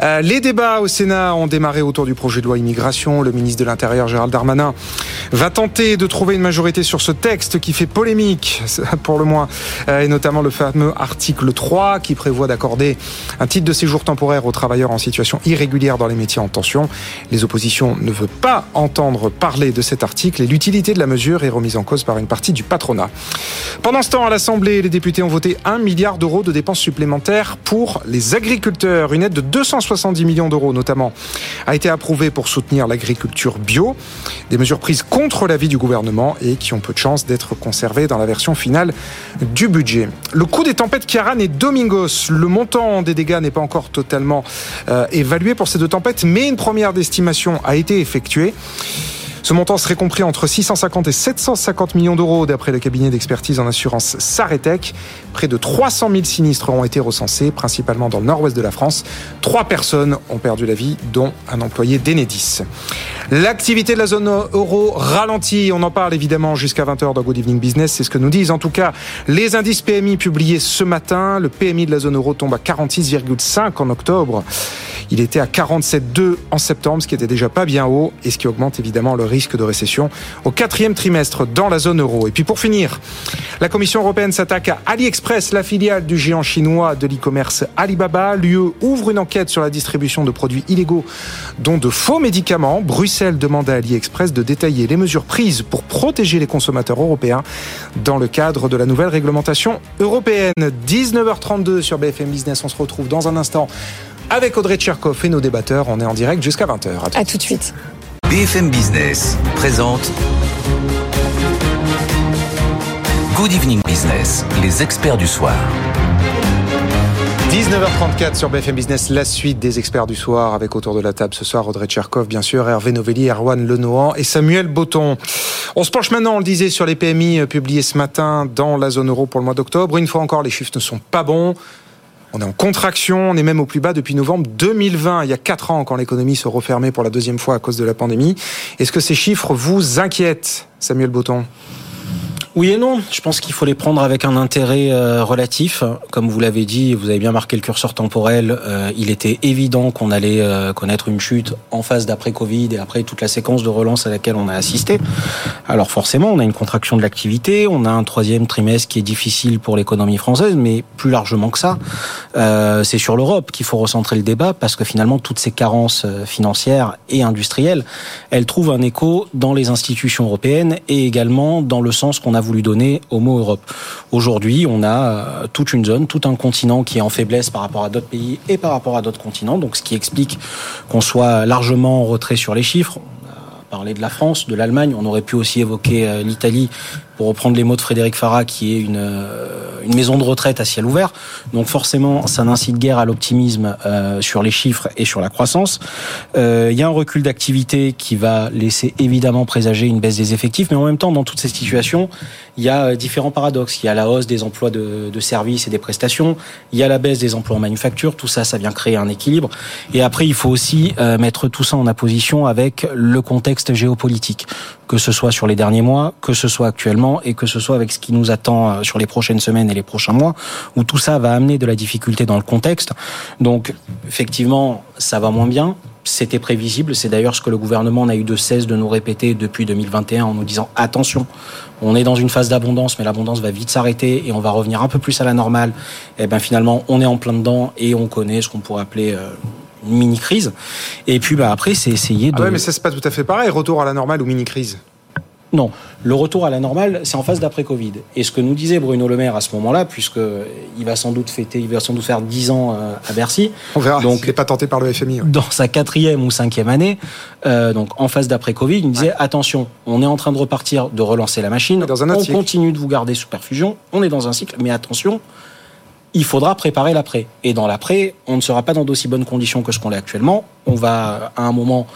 Euh, les débats au Sénat ont démarré autour du projet de loi immigration. Le ministre de l'Intérieur, Gérald Darmanin, va tenter de trouver une majorité sur ce texte qui fait polémique, pour le moins, euh, et notamment le fameux article 3 qui prévoit d'accorder un titre de séjour temporaire aux travailleurs en situation irrégulière dans les métiers en tension. Les oppositions ne veulent pas entendre parler de cet article et l'utilité de la mesure est remise en cause par une partie du patronat. Pendant ce temps, à l'Assemblée, les députés ont voté 1 milliard d'euros de dépenses supplémentaires pour les agriculteurs. Une aide de 270 millions d'euros, notamment, a été approuvée pour soutenir l'agriculture bio. Des mesures prises contre l'avis du gouvernement et qui ont peu de chances d'être conservées dans la version finale du budget. Le coût des tempêtes Kiaran et Domingos, le montant des dégâts n'est pas encore totalement euh, évalué pour ces deux tempêtes, mais une première estimation a été effectuée. Ce montant serait compris entre 650 et 750 millions d'euros d'après le cabinet d'expertise en assurance Saretec. Près de 300 000 sinistres ont été recensés, principalement dans le nord-ouest de la France. Trois personnes ont perdu la vie, dont un employé d'Enedis. L'activité de la zone euro ralentit. On en parle évidemment jusqu'à 20h dans Good Evening Business. C'est ce que nous disent en tout cas les indices PMI publiés ce matin. Le PMI de la zone euro tombe à 46,5 en octobre. Il était à 47,2 en septembre, ce qui était déjà pas bien haut et ce qui augmente évidemment le risque de récession au quatrième trimestre dans la zone euro. Et puis pour finir, la Commission européenne s'attaque à AliExpress, la filiale du géant chinois de l'e-commerce Alibaba. L'UE ouvre une enquête sur la distribution de produits illégaux, dont de faux médicaments. Bruxelles demande à AliExpress de détailler les mesures prises pour protéger les consommateurs européens dans le cadre de la nouvelle réglementation européenne. 19h32 sur BFM Business. On se retrouve dans un instant avec Audrey Tcherkov et nos débatteurs. On est en direct jusqu'à 20h. À tout de suite. BFM Business présente Good Evening Business, les experts du soir. 19h34 sur BFM Business, la suite des experts du soir avec autour de la table ce soir Audrey Tcherkov, bien sûr, Hervé Novelli, Erwan Lenohan et Samuel Botton. On se penche maintenant, on le disait, sur les PMI euh, publiés ce matin dans la zone euro pour le mois d'octobre. Une fois encore, les chiffres ne sont pas bons. On est en contraction, on est même au plus bas depuis novembre 2020, il y a 4 ans quand l'économie se refermait pour la deuxième fois à cause de la pandémie. Est-ce que ces chiffres vous inquiètent, Samuel Botton? Oui et non. Je pense qu'il faut les prendre avec un intérêt euh, relatif. Comme vous l'avez dit, vous avez bien marqué le curseur temporel. Euh, il était évident qu'on allait euh, connaître une chute en phase d'après Covid et après toute la séquence de relance à laquelle on a assisté. Alors forcément, on a une contraction de l'activité, on a un troisième trimestre qui est difficile pour l'économie française, mais plus largement que ça, c'est sur l'Europe qu'il faut recentrer le débat parce que finalement toutes ces carences financières et industrielles, elles trouvent un écho dans les institutions européennes et également dans le sens qu'on a voulu donner au mot Europe. Aujourd'hui, on a euh, toute une zone, tout un continent qui est en faiblesse par rapport à d'autres pays et par rapport à d'autres continents, donc ce qui explique qu'on soit largement en retrait sur les chiffres. On a parlé de la France, de l'Allemagne, on aurait pu aussi évoquer euh, l'Italie pour reprendre les mots de Frédéric Farah, qui est une, euh, une maison de retraite à ciel ouvert. Donc forcément, ça n'incite guère à l'optimisme euh, sur les chiffres et sur la croissance. Euh, il y a un recul d'activité qui va laisser évidemment présager une baisse des effectifs, mais en même temps, dans toutes ces situations, il y a différents paradoxes. Il y a la hausse des emplois de, de services et des prestations, il y a la baisse des emplois en manufacture, tout ça, ça vient créer un équilibre. Et après, il faut aussi mettre tout ça en opposition avec le contexte géopolitique, que ce soit sur les derniers mois, que ce soit actuellement et que ce soit avec ce qui nous attend euh, sur les prochaines semaines et les prochains mois, où tout ça va amener de la difficulté dans le contexte. Donc, effectivement, ça va moins bien. C'était prévisible. C'est d'ailleurs ce que le gouvernement n'a eu de cesse de nous répéter depuis 2021 en nous disant attention, on est dans une phase d'abondance, mais l'abondance va vite s'arrêter et on va revenir un peu plus à la normale. Et eh ben finalement, on est en plein dedans et on connaît ce qu'on pourrait appeler euh, une mini crise. Et puis bah après, c'est essayer de. Ah ouais, mais ça c'est pas tout à fait pareil. Retour à la normale ou mini crise. Non, le retour à la normale, c'est en phase d'après-Covid. Et ce que nous disait Bruno Le Maire à ce moment-là, puisque il va sans doute fêter, il va sans doute faire 10 ans euh, à Bercy. On verra. Donc, il n'est pas tenté par le FMI. Dans sa quatrième ou cinquième année, euh, donc en phase d'après-Covid, il nous disait attention, on est en train de repartir, de relancer la machine. Dans un on continue de vous garder sous perfusion. On est dans un cycle, mais attention. Il faudra préparer l'après. Et dans l'après, on ne sera pas dans d'aussi bonnes conditions que ce qu'on est actuellement. On va, à un moment,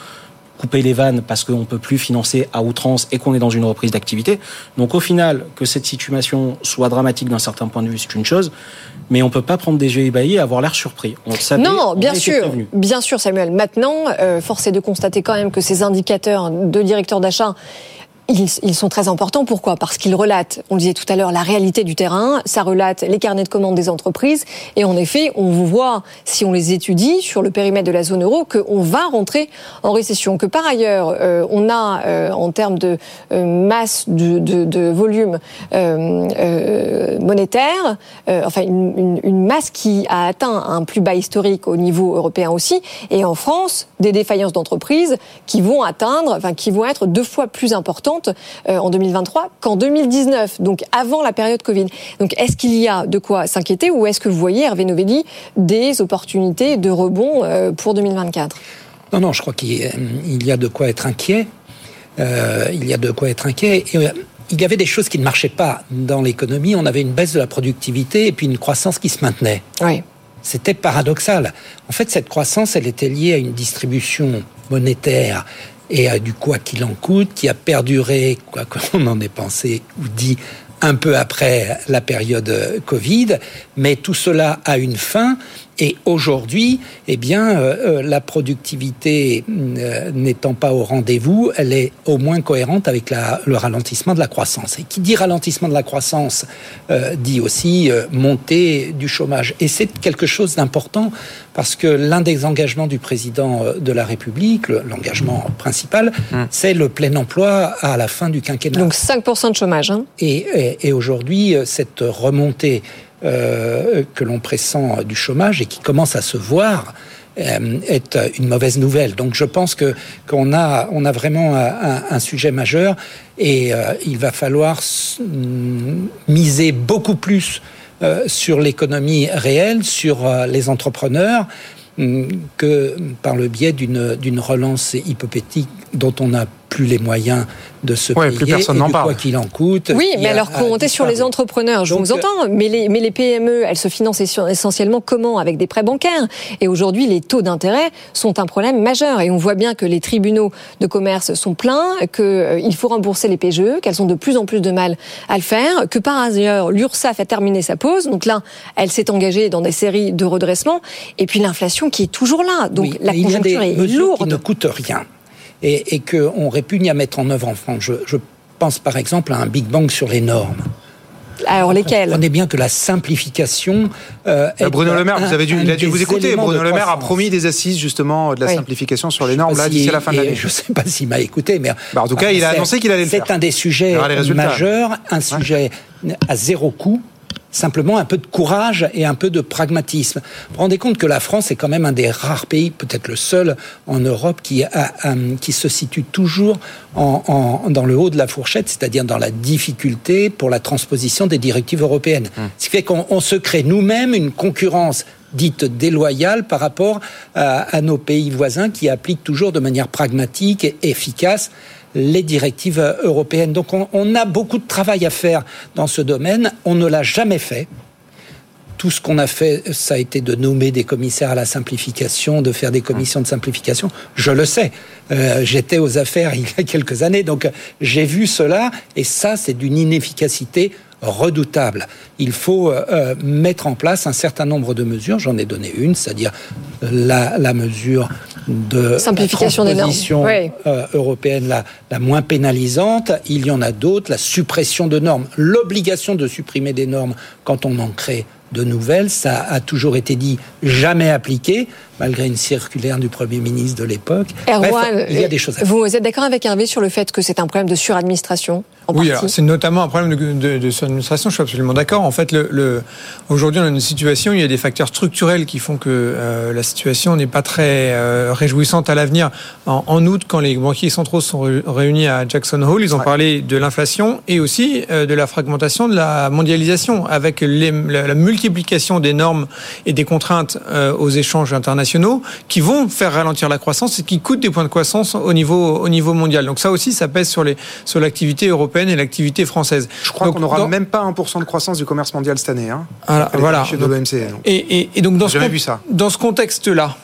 couper les vannes parce qu'on ne peut plus financer à outrance et qu'on est dans une reprise d'activité. Donc au final, que cette situation soit dramatique d'un certain point de vue, c'est une chose, mais on ne peut pas prendre des yeux ébahis et avoir l'air surpris. On savait, non, bien sûr, bien sûr Samuel. Maintenant, euh, force est de constater quand même que ces indicateurs de directeurs d'achat ils, sont très importants. Pourquoi? Parce qu'ils relatent, on le disait tout à l'heure, la réalité du terrain. Ça relate les carnets de commandes des entreprises. Et en effet, on voit, si on les étudie sur le périmètre de la zone euro, qu'on va rentrer en récession. Que par ailleurs, euh, on a, euh, en termes de euh, masse de, de, de volume monétaire, enfin une, une, masse qui a atteint un plus bas historique au niveau européen aussi. Et en France, des défaillances d'entreprises qui vont atteindre, enfin qui vont être deux fois plus importantes euh, en 2023 qu'en 2019, donc avant la période Covid. Donc est-ce qu'il y a de quoi s'inquiéter ou est-ce que vous voyez, Hervé Novelli, des opportunités de rebond euh, pour 2024 Non, non, je crois qu'il y a de quoi être inquiet. Euh, il y a de quoi être inquiet. il y avait des choses qui ne marchaient pas dans l'économie. On avait une baisse de la productivité et puis une croissance qui se maintenait. Oui. C'était paradoxal. En fait, cette croissance, elle était liée à une distribution monétaire et du quoi qu'il en coûte, qui a perduré, quoi qu'on en ait pensé ou dit, un peu après la période Covid, mais tout cela a une fin Et aujourd'hui, eh bien, euh, euh, la productivité euh, n'étant pas au rendez-vous, elle est au moins cohérente avec la, le ralentissement de la croissance. Et qui dit ralentissement de la croissance dit aussi montée du chômage. Et c'est quelque chose d'important parce que l'un des engagements du président de la République, l'engagement principal, hum. c'est le plein emploi à la fin du quinquennat. Donc 5% de chômage. Hein. Et, et, et aujourd'hui, cette remontée euh, que l'on pressent du chômage et qui commence à se voir euh, est une mauvaise nouvelle. Donc je pense que qu'on a on a vraiment un, sujet majeur et euh, il va falloir miser beaucoup plus sur l'économie réelle, sur les entrepreneurs que par le biais d'une relance hypothétique dont on n'a plus les moyens de se payer plus personne et du quoi qu'il en coûte. Oui, mais alors comptez sur les entrepreneurs, je vous entends, mais les, mais les PME, elles se financent essentiellement comment? Avec des prêts bancaires. Et aujourd'hui, les taux d'intérêt sont un problème majeur. Et on voit bien que les tribunaux de commerce sont pleins, qu'il euh, faut rembourser les PGE, qu'elles ont de plus en plus de mal à le faire, que par ailleurs, l'URSSAF a terminé sa pause. Donc là, elle s'est engagée dans des séries de redressement. Et puis l'inflation qui est toujours là. Donc la conjoncture est lourde. Qui ne coûte rien et, et qu'on répugne à mettre en œuvre en France. Je, je pense par exemple à un Big Bang sur les normes. Alors lesquelles On est bien que la simplification. Euh, Bruno Le Maire, vous avez dû, il a dû vous écouter. Bruno Le Maire a promis des assises justement de la simplification sur les normes là d'ici la fin de l'année. Je ne sais pas s'il m'a écouté, mais bah, en tout cas, il a annoncé qu'il allait le faire. C'est un des sujets majeurs, un sujet à zéro coût simplement un peu de courage et un peu de pragmatisme. Vous vous rendez compte que la France est quand même un des rares pays, peut-être le seul en Europe, qui, a, qui se situe toujours en, dans le haut de la fourchette, c'est-à-dire dans la difficulté pour la transposition des directives européennes. Hum. Ce qui fait qu'on se crée nous-mêmes une concurrence dite déloyale par rapport à, à, nos pays voisins qui appliquent toujours de manière pragmatique et efficace les directives européennes. Donc on, a beaucoup de travail à faire dans ce domaine. On ne l'a jamais fait tout ce qu'on a fait, ça a été de nommer des commissaires à la simplification, de faire des commissions de simplification. Je le sais. Euh, j'étais aux affaires il y a quelques années, donc j'ai vu cela, et ça, c'est d'une inefficacité redoutable. Il faut euh, euh, mettre en place un certain nombre de mesures. J'en ai donné une, c'est-à-dire la, la, mesure de simplification la transposition des normes. Euh, européenne la, la, moins pénalisante. Il y en a d'autres. La suppression de normes, l'obligation de supprimer des normes quand on en crée de nouvelles. Ça a toujours été dit, jamais appliqué, malgré une circulaire du Premier ministre de l'époque. il y a des choses à Vous êtes d'accord avec Hervé sur le fait que c'est un problème de suradministration oui, c'est notamment un problème de, de, de suradministration, je suis absolument d'accord. En fait, le, le aujourd'hui, on a une situation, il y a des facteurs structurels qui font que euh, la situation n'est pas très euh, réjouissante à l'avenir. En, en, août, quand les banquiers centraux sont réunis à Jackson Hole, ils ont parlé de l'inflation et aussi euh, de la fragmentation de la mondialisation, avec les, la, la, multiplication des normes et des contraintes aux échanges internationaux qui vont faire ralentir la croissance et qui coûtent des points de croissance au niveau, au niveau mondial. Donc ça aussi, ça pèse sur, les, sur l'activité européenne et l'activité française. Je crois qu'on n'aura même pas 1% de croissance du commerce mondial cette année. Hein, voilà. De et, et, et, donc dans ce, vu ça. dans ce contexte-là,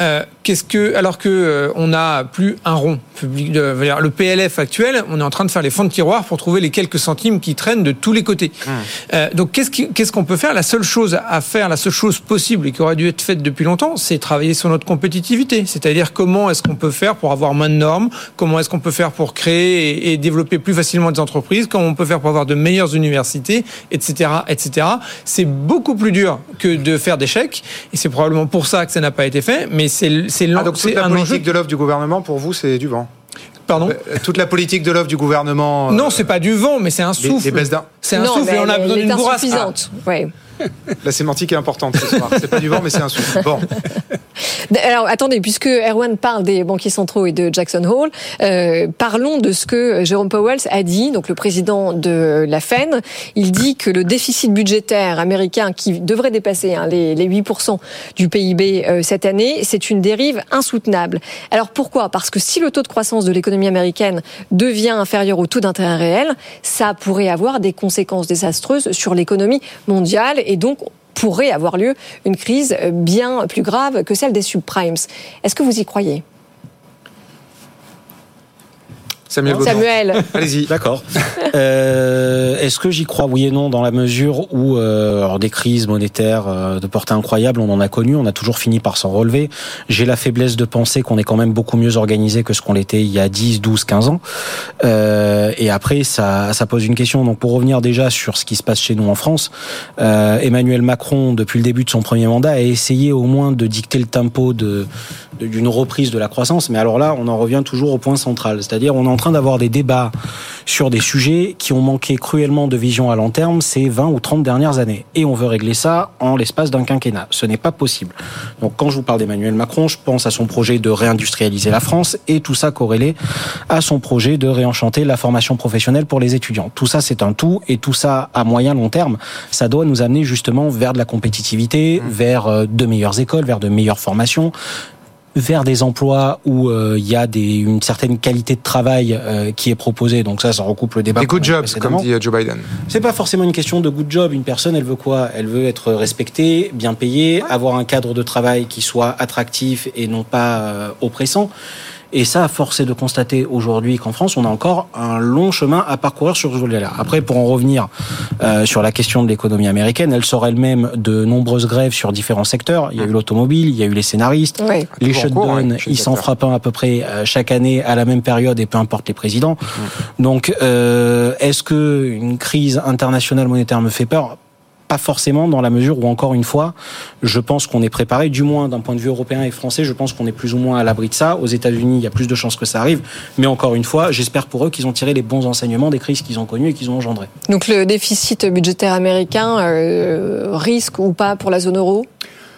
euh, qu'est-ce que, alors que euh, on n'a plus un rond public, de, le PLF actuel, on est en train de faire les fonds de tiroir pour trouver les quelques centimes qui traînent de tous les côtés. Mmh. Euh, donc qu'est-ce qu'est-ce qu'on peut faire? La seule chose à faire, la seule chose possible et qui aurait dû être faite depuis longtemps, c'est travailler sur notre compétitivité. C'est-à-dire comment est-ce qu'on peut faire pour avoir moins de normes, comment est-ce qu'on peut faire pour créer et, et, développer plus facilement des entreprises, comment on peut faire pour avoir de meilleures universités, etc., etc. C'est beaucoup plus dur que de faire des chèques et c'est probablement pour ça que ça n'a pas été fait. Mais c'est c'est ah, donc toute la politique de l'offre du gouvernement pour vous c'est du vent. Pardon euh, Toute la politique de l'offre du gouvernement. Non, c'est pas du vent, mais c'est un souffle. C'est un non, souffle et on a besoin d'une bourrasque. Insuffisante. Ah. Ouais. La sémantique est importante ce soir. C'est pas du vent, mais c'est un souffle. Bon. Alors attendez, puisque Erwan parle des banquiers centraux et de Jackson Hole, euh, parlons de ce que Jérôme Powell a dit, donc le président de la Fed. Il dit que le déficit budgétaire américain, qui devrait dépasser hein, les, les, 8% du PIB euh, cette année, c'est une dérive insoutenable. Alors pourquoi? Parce que si le taux de croissance de l'économie américaine devient inférieur au taux d'intérêt réel, ça pourrait avoir des conséquences désastreuses sur l'économie mondiale et donc pourrait avoir lieu une crise bien plus grave que celle des subprimes. Est-ce que vous y croyez? Samuel. Samuel. Allez-y. D'accord. Euh, Est-ce que j'y crois Oui et non, dans la mesure où euh, alors des crises monétaires euh, de portée incroyable, on en a connu, on a toujours fini par s'en relever. J'ai la faiblesse de penser qu'on est quand même beaucoup mieux organisé que ce qu'on l'était il y a 10, 12, 15 ans. Euh, et après, ça, ça pose une question. Donc pour revenir déjà sur ce qui se passe chez nous en France, euh, Emmanuel Macron, depuis le début de son premier mandat, a essayé au moins de dicter le tempo de d'une reprise de la croissance. Mais alors là, on en revient toujours au point central. C'est-à-dire, on est en train d'avoir des débats sur des sujets qui ont manqué cruellement de vision à long terme ces 20 ou 30 dernières années. Et on veut régler ça en l'espace d'un quinquennat. Ce n'est pas possible. Donc quand je vous parle d'Emmanuel Macron, je pense à son projet de réindustrialiser la France et tout ça corrélé à son projet de réenchanter la formation professionnelle pour les étudiants. Tout ça, c'est un tout et tout ça, à moyen long terme, ça doit nous amener justement vers de la compétitivité, vers euh, de meilleures écoles, vers de meilleures formations, vers des emplois où euh, il y a des, une certaine qualité de travail euh, qui est proposée. Donc ça, ça recoupe le débat. Des good jobs, comme dit euh, Joe Biden. C'est pas forcément une question de good job. Une personne, elle veut quoi? Elle veut être respectée, bien payée, avoir un cadre de travail qui soit attractif et non pas euh, oppressant. Et ça, force est de constater aujourd'hui qu'en France, on a encore un long chemin à parcourir sur ce volet-là. Après, pour en revenir euh, sur la question de l'économie américaine, elle sort elle-même de nombreuses grèves sur différents secteurs. Il y a eu l'automobile, il y a eu les scénaristes, Oui. les shutdowns, oui, chez ils s'en frappent un à peu près euh, chaque année à la même période et peu importe les présidents. Donc, euh, est-ce que une crise internationale monétaire me fait peur? Pas forcément dans la mesure où encore une fois, je pense qu'on est préparé, du moins d'un point de vue européen et français, je pense qu'on est plus ou moins à l'abri de ça. Aux États-Unis, il y a plus de chances que ça arrive, mais encore une fois, j'espère pour eux qu'ils ont tiré les bons enseignements des crises qu'ils ont connues et qu'ils ont engendrées. Donc le déficit budgétaire américain euh, risque ou pas pour la zone euro?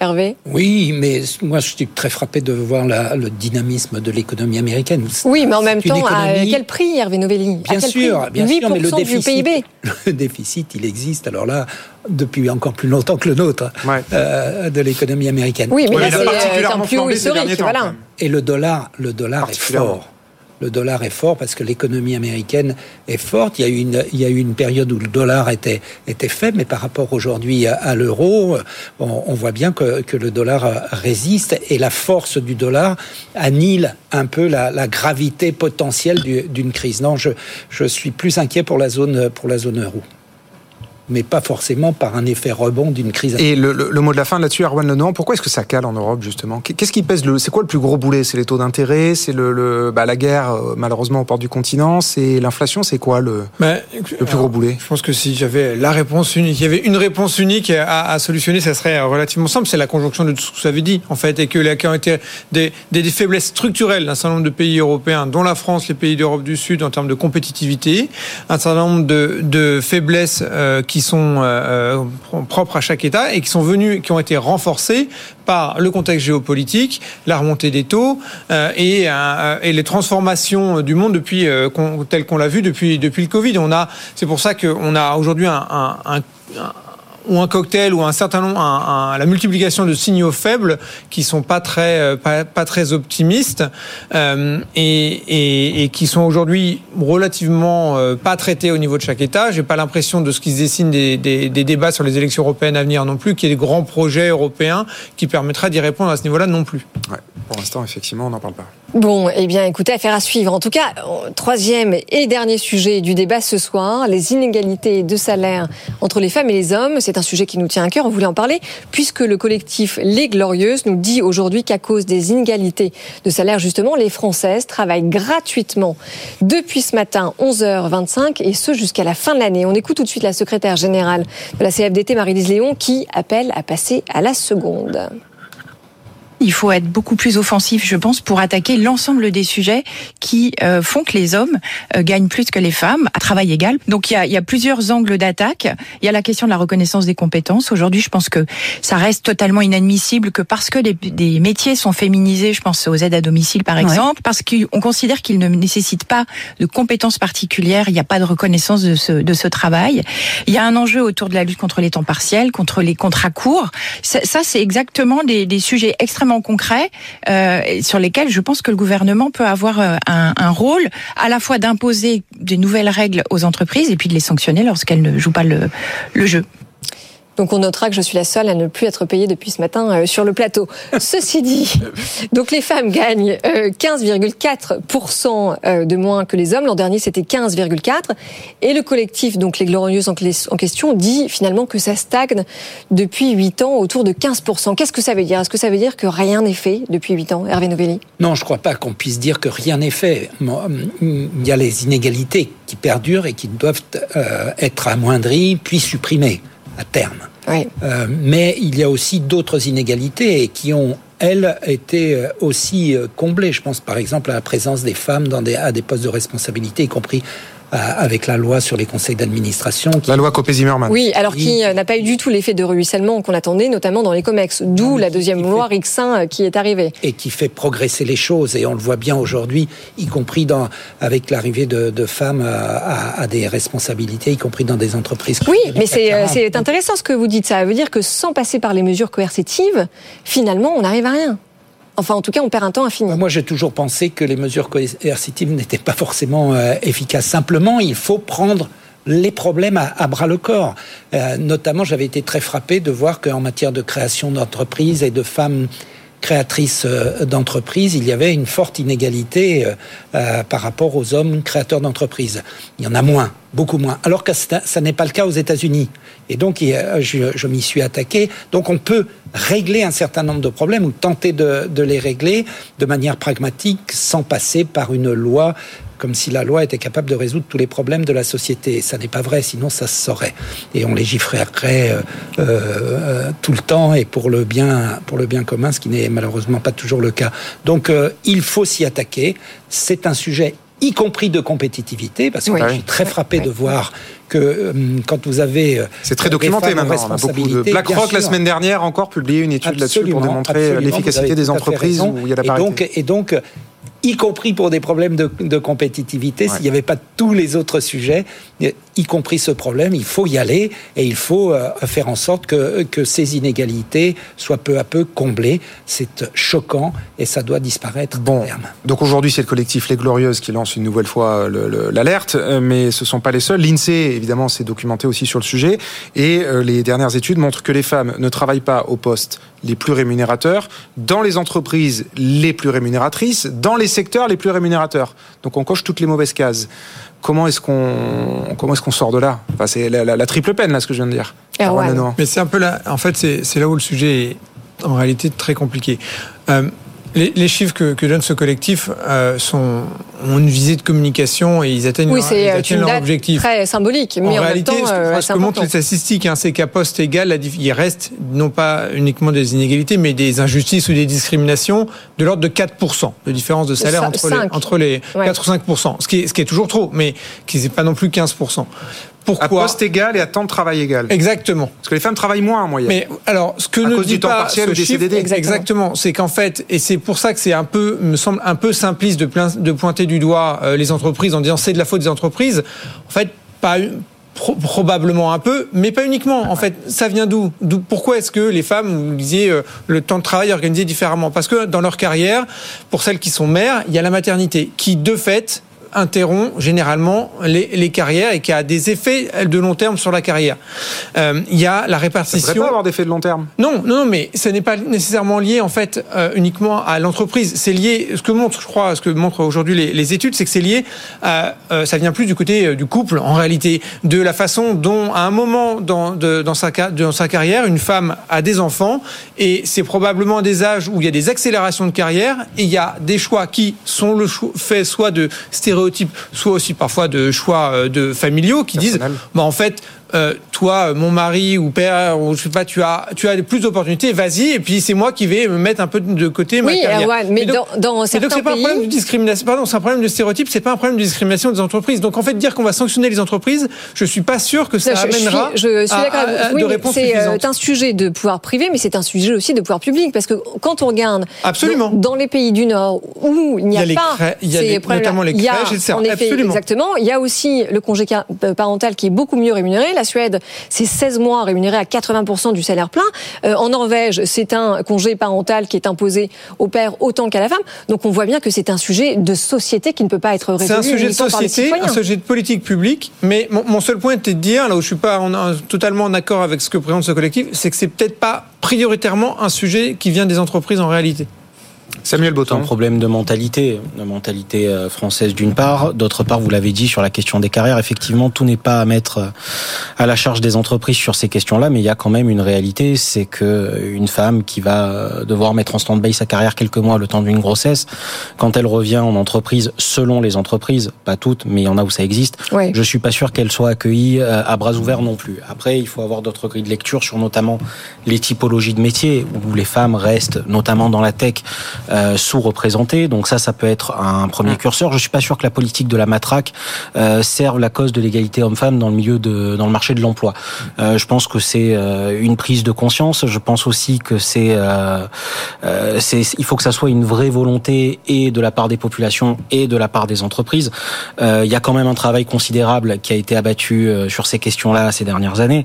Hervé Oui, mais moi je suis très frappé de voir la- le dynamisme de l'économie américaine. Oui, mais en même temps, à quel prix, Hervé Novelli? Bien sûr, bien 8% sûr, mais le du déficit, PIB. le déficit, il existe. Alors là, depuis encore plus longtemps que le nôtre euh, de l'économie américaine. Oui, mais là, c'est dollar- un plus haut historique. Voilà. Et le dollar, le dollar est fort. Le dollar est fort parce que l'économie américaine est forte. Il y a eu une, il y a eu une période où le dollar était, était faible, mais par rapport aujourd'hui à, l'euro, on, voit bien que, que le dollar euh, résiste et la force du dollar annule un peu la, la gravité potentielle du- d'une crise. Non, je, je suis plus inquiet pour la zone, pour la zone euro. Mais pas forcément par un effet rebond d'une crise. Et le, le- le mot de la fin là-dessus, Erwan Lenoir, pourquoi est-ce que ça cale en Europe justement Qu'est-ce qui pèse le C'est quoi le plus gros boulet? C'est les taux d'intérêt? C'est le, le- bah, la guerre euh, malheureusement au port du continent? C'est l'inflation? C'est quoi le, Mais, le plus gros boulet? Je pense que si j'avais la réponse unique, il y avait une réponse unique à, à solutionner, ça serait relativement simple. C'est la conjonction de tout ce que vous avez dit, en fait, et que les qui ont été des, des, des faiblesses structurelles d'un certain nombre de pays européens, dont la France, les pays d'Europe du Sud, en termes de compétitivité, un certain nombre de, de faiblesses euh, qui sont euh, euh, propres à chaque État et qui sont venues, qui ont été renforcées par le contexte géopolitique, la remontée des taux euh, et, et les transformations du monde depuis tel qu'on l'a vu depuis depuis le Covid. On a, c'est pour ça qu'on a aujourd'hui un- ou un cocktail ou un certain nombre, la multiplication de signaux faibles qui sont pas très euh, pas, très optimistes euh, et, qui sont aujourd'hui relativement euh, pas traités au niveau de chaque État. J'ai pas l'impression de ce qui se dessine des, débats sur les élections européennes à venir non plus, qu'il y ait des grands projets européens qui permettraient d'y répondre à ce niveau-là non plus. Pour l'instant, effectivement, on n'en parle pas. Bon, eh bien, écoutez, affaire à suivre. En tout cas, euh, troisième et dernier sujet du débat ce soir, les inégalités de salaire entre les femmes et les hommes. C'est un sujet qui nous tient à cœur, on voulait en parler, puisque le collectif Les Glorieuses nous dit aujourd'hui qu'à cause des inégalités de salaire, justement, les Françaises travaillent gratuitement depuis ce matin, 11h25, et ce jusqu'à la fin de l'année. On écoute tout de suite la secrétaire générale de la CFDT, Marie-Lise Léon, qui appelle à passer à la seconde. Il faut être beaucoup plus offensif, je pense, pour attaquer l'ensemble des sujets qui euh, font que les hommes euh, gagnent plus que les femmes à travail égal. Donc il y a, il y a plusieurs angles d'attaque. Il y a la question de la reconnaissance des compétences. Aujourd'hui, je pense que ça reste totalement inadmissible que parce que les, des métiers sont féminisés, je pense aux aides à domicile par Ouais. exemple, parce qu'on considère qu'ils ne nécessitent pas de compétences particulières, il n'y a pas de reconnaissance de ce, de ce travail. Il y a un enjeu autour de la lutte contre les temps partiels, contre les contrats courts. Ça, ça, c'est exactement des, des sujets extrêmement concrets euh, sur lesquels je pense que le gouvernement peut avoir euh, un, rôle à la fois d'imposer des nouvelles règles aux entreprises et puis de les sanctionner lorsqu'elles ne jouent pas le jeu. Donc on notera que je suis la seule à ne plus être payée depuis ce matin euh, sur le plateau. Ceci dit, donc les femmes gagnent 15,4% euh, de moins que les hommes. L'an dernier, c'était 15,4. Et le collectif, donc les Glorieuses en question, dit finalement que ça stagne depuis 8 ans autour de 15%. Qu'est-ce que ça veut dire? Est-ce que ça veut dire que rien n'est fait depuis 8 ans Hervé Novelli? Non, je ne crois pas qu'on puisse dire que rien n'est fait. Il y a les inégalités qui perdurent et qui doivent euh, être amoindries puis supprimées à terme. Euh, mais il y a aussi d'autres inégalités qui ont elles, été euh, aussi comblées. Je pense par exemple à la présence des femmes dans des, à des postes de responsabilité, y compris euh, avec la loi sur les conseils d'administration. La loi Copé-Zimmermann. Oui, alors qui euh, n'a pas eu du tout l'effet de ruissellement qu'on attendait, notamment dans les COMEX, d'où la deuxième loi Rixin euh, qui est arrivée. Et qui fait progresser les choses, et on le voit bien aujourd'hui, y compris dans, avec l'arrivée de, de, femmes à, à, des responsabilités, y compris dans des entreprises. Oui, mais c'est intéressant ce que vous dites. Ça veut dire que sans passer par les mesures coercitives, finalement, on n'arrive à rien. Enfin, en tout cas, on perd un temps infini. Moi, j'ai toujours pensé que les mesures coercitives n'étaient pas forcément euh, efficaces. Simplement, il faut prendre les problèmes à, bras le corps. Euh, notamment, j'avais été très frappé de voir qu'en matière de création d'entreprises et de femmes créatrices euh, d'entreprises, il y avait une forte inégalité par rapport aux hommes créateurs d'entreprises. Il y en a moins, beaucoup moins. Alors que ça, n'est pas le cas aux États-Unis. Et donc, je, m'y suis attaqué. Donc, on peut régler un certain nombre de problèmes ou tenter de, de les régler de manière pragmatique sans passer par une loi comme si la loi était capable de résoudre tous les problèmes de la société. Ça n'est pas vrai, sinon ça se saurait. Et on légiférerait euh, euh, tout le temps et pour le bien, pour le bien commun, ce qui n'est malheureusement pas toujours le cas. Donc euh, il faut s'y attaquer. C'est un sujet y compris de compétitivité, parce que je suis très frappé de voir que euh, quand vous avez... Euh, C'est très documenté maintenant. On a beaucoup de... BlackRock, la semaine dernière, encore publié une étude là-dessus pour démontrer l'efficacité des entreprises où il y a la parité. Et donc, et donc y compris pour des problèmes de, compétitivité, s'il n'y avait pas tous les autres sujets, y compris ce problème, il faut y aller et il faut euh, faire en sorte que, que ces inégalités soient peu à peu comblées. C'est choquant et ça doit disparaître bon, Donc aujourd'hui, c'est le collectif Les Glorieuses qui lance une nouvelle fois l'alerte, euh, mais ce ne sont pas les seuls. L'INSEE, évidemment, s'est documenté aussi sur le sujet et euh, les dernières études montrent que les femmes ne travaillent pas au poste les plus rémunérateurs, dans les entreprises les plus rémunératrices, dans les secteurs les plus rémunérateurs. Donc on coche toutes les mauvaises cases. Comment est-ce qu'on comment est-ce qu'on sort de là? Enfin, C'est la, triple peine là ce que je viens de dire. Mais c'est un peu là. En fait, c'est là où le sujet est en réalité très compliqué. Euh, les, chiffres que, donne ce collectif euh, sont, ont une visée de communication et ils atteignent, oui, leur, ils leur objectif. très symbolique. Mais en, réalité, même temps, euh, ce que montrent les statistiques, hein, c'est qu'à poste égal, il reste non pas uniquement des inégalités, mais des injustices ou des discriminations de l'ordre de 4% de différence de salaire entre les, entre les 4 ou 5%, ce qui, est, ce qui est toujours trop, mais qui n'est pas non plus 15%. Pourquoi À poste égal et à temps de travail égal. Exactement. Parce que les femmes travaillent moins en moyenne. Mais alors, ce que ne dit pas ce chiffre, exactement, c'est qu'en fait, et c'est pour ça que c'est un peu, me semble un peu simpliste de, de pointer du doigt euh, les entreprises en disant c'est de la faute des entreprises. En fait, pas probablement un peu, mais pas uniquement. En fait, ça vient d'où? Pourquoi est-ce que les femmes, vous disiez, euh, le temps de travail est organisé différemment? Parce que dans leur carrière, pour celles qui sont mères, il y a la maternité qui, de fait, interrompt généralement les, les, carrières et qui a des effets de long terme sur la carrière. Euh, il y a la répartition. Ça pas avoir d'effets de long terme? Non, non, mais ce n'est pas nécessairement lié en fait euh, uniquement à l'entreprise. C'est lié. Ce que montre, je crois, ce que montrent aujourd'hui les, les, études, c'est que c'est lié. À, euh, ça vient plus du côté du couple en réalité, de la façon dont à un moment dans, de, dans sa dans sa carrière, une femme a des enfants et c'est probablement des âges où il y a des accélérations de carrière et il y a des choix qui sont le fait soit de stéréotypes soit aussi parfois de choix euh, de familiaux qui disent, bah, en fait, euh, toi, mon mari ou père, ou je sais pas, tu as, tu as plus d'opportunités, vas-y, et puis c'est moi qui vais me mettre un peu de côté ma oui, carrière. mais, donc, dans, certains c'est pas un problème de discrimination, pardon, c'est un problème de stéréotype, c'est pas un problème de discrimination des entreprises. Donc en fait, dire qu'on va sanctionner les entreprises, je suis pas sûr que ça, amènera je suis, à, oui, C'est euh, un sujet de pouvoir privé, mais c'est un sujet aussi de pouvoir public, parce que quand on regarde Absolument. Dans, les pays du Nord où il n'y a, pas, il y a les, notamment les crèches, en effet, Absolument. exactement. Il y a aussi le congé parental qui est beaucoup mieux rémunéré. La Suède c'est 16 mois rémunérés à 80% du salaire plein. Euh, en Norvège, c'est un congé parental qui est imposé au père autant qu'à la femme. Donc on voit bien que c'est un sujet de société qui ne peut pas être résolu. C'est un sujet de société, un sujet de politique publique. Mais mon, seul point était de dire, là où je suis pas totalement en accord avec ce que présente ce collectif, c'est que c'est peut-être pas prioritairement un sujet qui vient des entreprises en réalité. Samuel Botton. un problème de mentalité, de mentalité euh, française d'une part. D'autre part, vous l'avez dit sur la question des carrières, effectivement, tout n'est pas à mettre euh, à la charge des entreprises sur ces questions-là, mais il y a quand même une réalité, c'est que euh, une femme qui va devoir mettre en stand-by sa carrière quelques mois le temps d'une grossesse, quand elle revient en entreprise, selon les entreprises, pas toutes, mais il y en a où ça existe, oui. je suis pas sûr qu'elle soit accueillie à bras ouverts non plus. Après, il faut avoir d'autres grilles de lecture sur notamment les typologies de métiers où les femmes restent, notamment dans la tech, euh, sous-représentés. Donc ça, ça peut être un premier curseur. Je suis pas sûr que la politique de la matraque euh, serve la cause de l'égalité homme-femme dans le milieu de dans le marché de l'emploi. Euh, je pense que c'est euh, une prise de conscience. Je pense aussi que c'est euh, c'est il faut que ça soit une vraie volonté et de la part des populations et de la part des entreprises. il y a quand même un travail considérable qui a été abattu sur ces questions-là ces dernières années.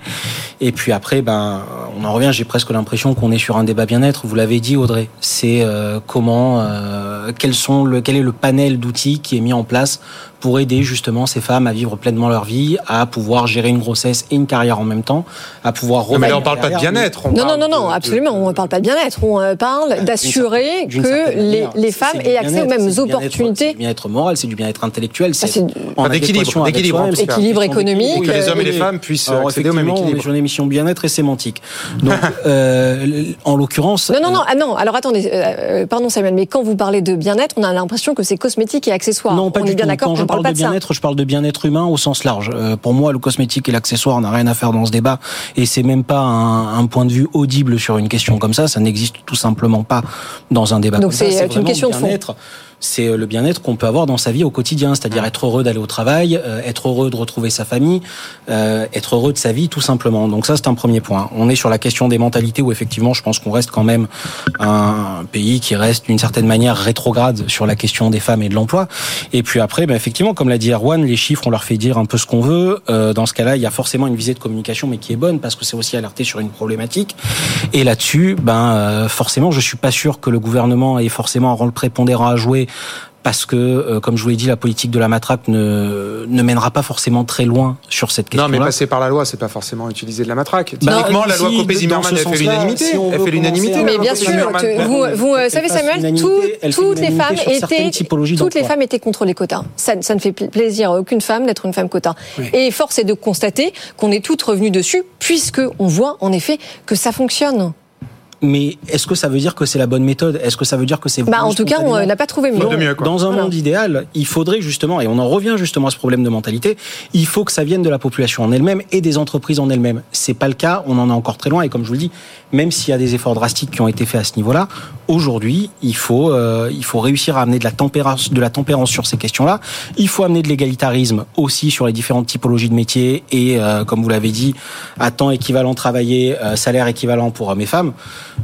Et puis après, ben on en revient. J'ai presque l'impression qu'on est sur un débat bien-être. Vous l'avez dit, Audrey. C'est comment, euh, quels sont le, quel est le panel d'outils qui est mis en place pour aider justement ces femmes à vivre pleinement leur vie, à pouvoir gérer une grossesse et une carrière en même temps, à pouvoir. mais là, on parle pas de bien-être. Non, non, non, non, absolument. On ne parle pas de bien-être. On euh, parle d'assurer que les, les femmes aient accès aux mêmes opportunités. C'est du bien-être moral, c'est du bien-être intellectuel, ah, c'est en d'équilibre, d'équilibre, équilibre économique. Que les hommes et les femmes puissent accéder au même équilibre. On est sur une émission bien-être et sémantique. Donc, euh, en l'occurrence. Non, non, non. Ah non. Alors attendez, pardon Samuel, mais quand vous parlez de bien-être, on a l'impression que c'est cosmétique et accessoire. Non, pas on du est bien d'accord. Parle de bien-être, je parle de bien-être humain au sens large. Euh, pour moi, le cosmétique et l'accessoire n'a rien à faire dans ce débat, et c'est même pas un, un, point de vue audible sur une question comme ça. Ça n'existe tout simplement pas dans un débat. Donc c'est une question de fond c'est euh, le bien-être qu'on peut avoir dans sa vie au quotidien, c'est-à-dire être heureux d'aller au travail, euh, être heureux de retrouver sa famille, euh, être heureux de sa vie tout simplement. Donc ça c'est un premier point. On est sur la question des mentalités où effectivement je pense qu'on reste quand même un pays qui reste d'une certaine manière rétrograde sur la question des femmes et de l'emploi. Et puis après, ben, effectivement, comme l'a dit Erwan, les chiffres on leur fait dire un peu ce qu'on veut. dans ce cas-là, il y a forcément une visée de communication mais qui est bonne parce que c'est aussi alerté sur une problématique. Et là-dessus, ben forcément, je suis pas sûr que le gouvernement ait forcément un rôle prépondérant à jouer parce que, euh, comme je vous l'ai dit, la politique de la matraque ne, ne mènera pas forcément très loin sur cette question. Non, mais passer par la loi, c'est pas forcément utiliser de la matraque. Bah, Typiquement, la loi Copé-Zimmermann, elle fait l'unanimité. elle fait l'unanimité. Mais bien sûr, vous, vous euh, savez, Samuel, toutes les femmes étaient, toutes les femmes étaient contre les quotas. Ça, ça ne fait plaisir à aucune femme d'être une femme quota. Et force est de constater qu'on est toutes revenues dessus, puisque on voit en effet que ça fonctionne. Mais est-ce que ça veut dire que c'est la bonne méthode? Est-ce que ça veut dire que c'est bah, En tout cas, on n'a pas trouvé mieux. Dans un monde idéal, il faudrait justement, et on en revient justement à ce problème de mentalité, il faut que ça vienne de la population en elle-même et des entreprises en elles-mêmes. C'est pas le cas, on en est encore très loin. Et comme je vous le dis, même s'il y a des efforts drastiques qui ont été faits à ce niveau-là, aujourd'hui, il faut euh, il faut réussir à amener de la tempérance, de la tempérance sur ces questions-là. Il faut amener de l'égalitarisme aussi sur les différentes typologies de métiers et, euh, comme vous l'avez dit, à temps équivalent travaillé, euh, salaire équivalent pour hommes et femmes.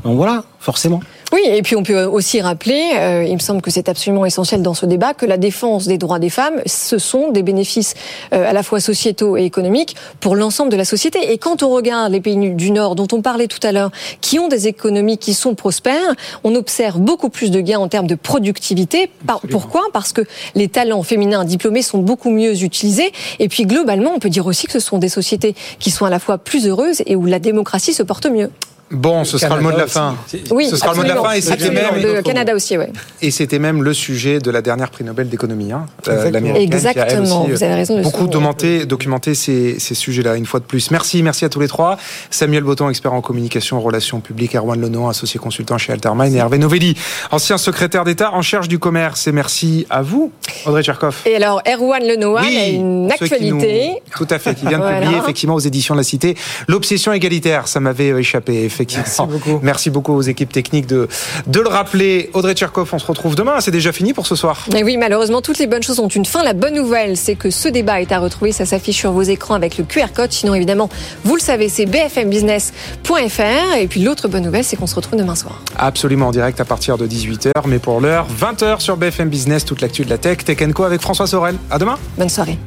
Donc voilà, forcément. Oui, et puis on peut aussi rappeler, euh, il me semble que c'est absolument essentiel dans ce débat, que la défense des droits des femmes, ce sont des bénéfices euh, à la fois sociétaux et économiques pour l'ensemble de la société. Et quand on regarde les pays du Nord, dont on parlait tout à l'heure, qui ont des économies qui sont prospères, on observe beaucoup plus de gains en termes de productivité. pourquoi? Parce que les talents féminins diplômés sont beaucoup mieux utilisés. Et puis globalement, on peut dire aussi que ce sont des sociétés qui sont à la fois plus heureuses et où la démocratie se porte mieux. Bon, ce sera le mot de la fin. Oui, ce sera le mot de la fin et c'était même le Canada aussi, ouais. Et c'était même le sujet de la dernière prix Nobel d'économie, hein, euh, Exactement. Vous avez raison. De beaucoup documenté, documenté ces, ces sujets-là une fois de plus. Merci, merci à tous les trois. Samuel Botton, expert en communication, relations publiques, Erwan Lenoir, associé consultant chez Altermine, et Hervé Novelli, ancien secrétaire d'État en charge du commerce. Et merci à vous, Audrey Tcherkov. Et alors, Erwan Lenoir a une actualité. Tout à fait, qui vient de publier effectivement aux éditions de la Cité l'obsession égalitaire. Ça m'avait échappé Merci beaucoup. Merci beaucoup aux équipes techniques de, de le rappeler. Audrey Tcherkov, on se retrouve demain. C'est déjà fini pour ce soir. Et oui, malheureusement, toutes les bonnes choses ont une fin. La bonne nouvelle, c'est que ce débat est à retrouver. Ça s'affiche sur vos écrans avec le QR code. Sinon, évidemment, vous le savez, c'est bfmbusiness.fr. Et puis l'autre bonne nouvelle, c'est qu'on se retrouve demain soir. Absolument en direct à partir de 18h. Mais pour l'heure, 20h sur BFM Business, toute l'actu de la tech. Tech Co avec François Sorel. À demain. Bonne soirée.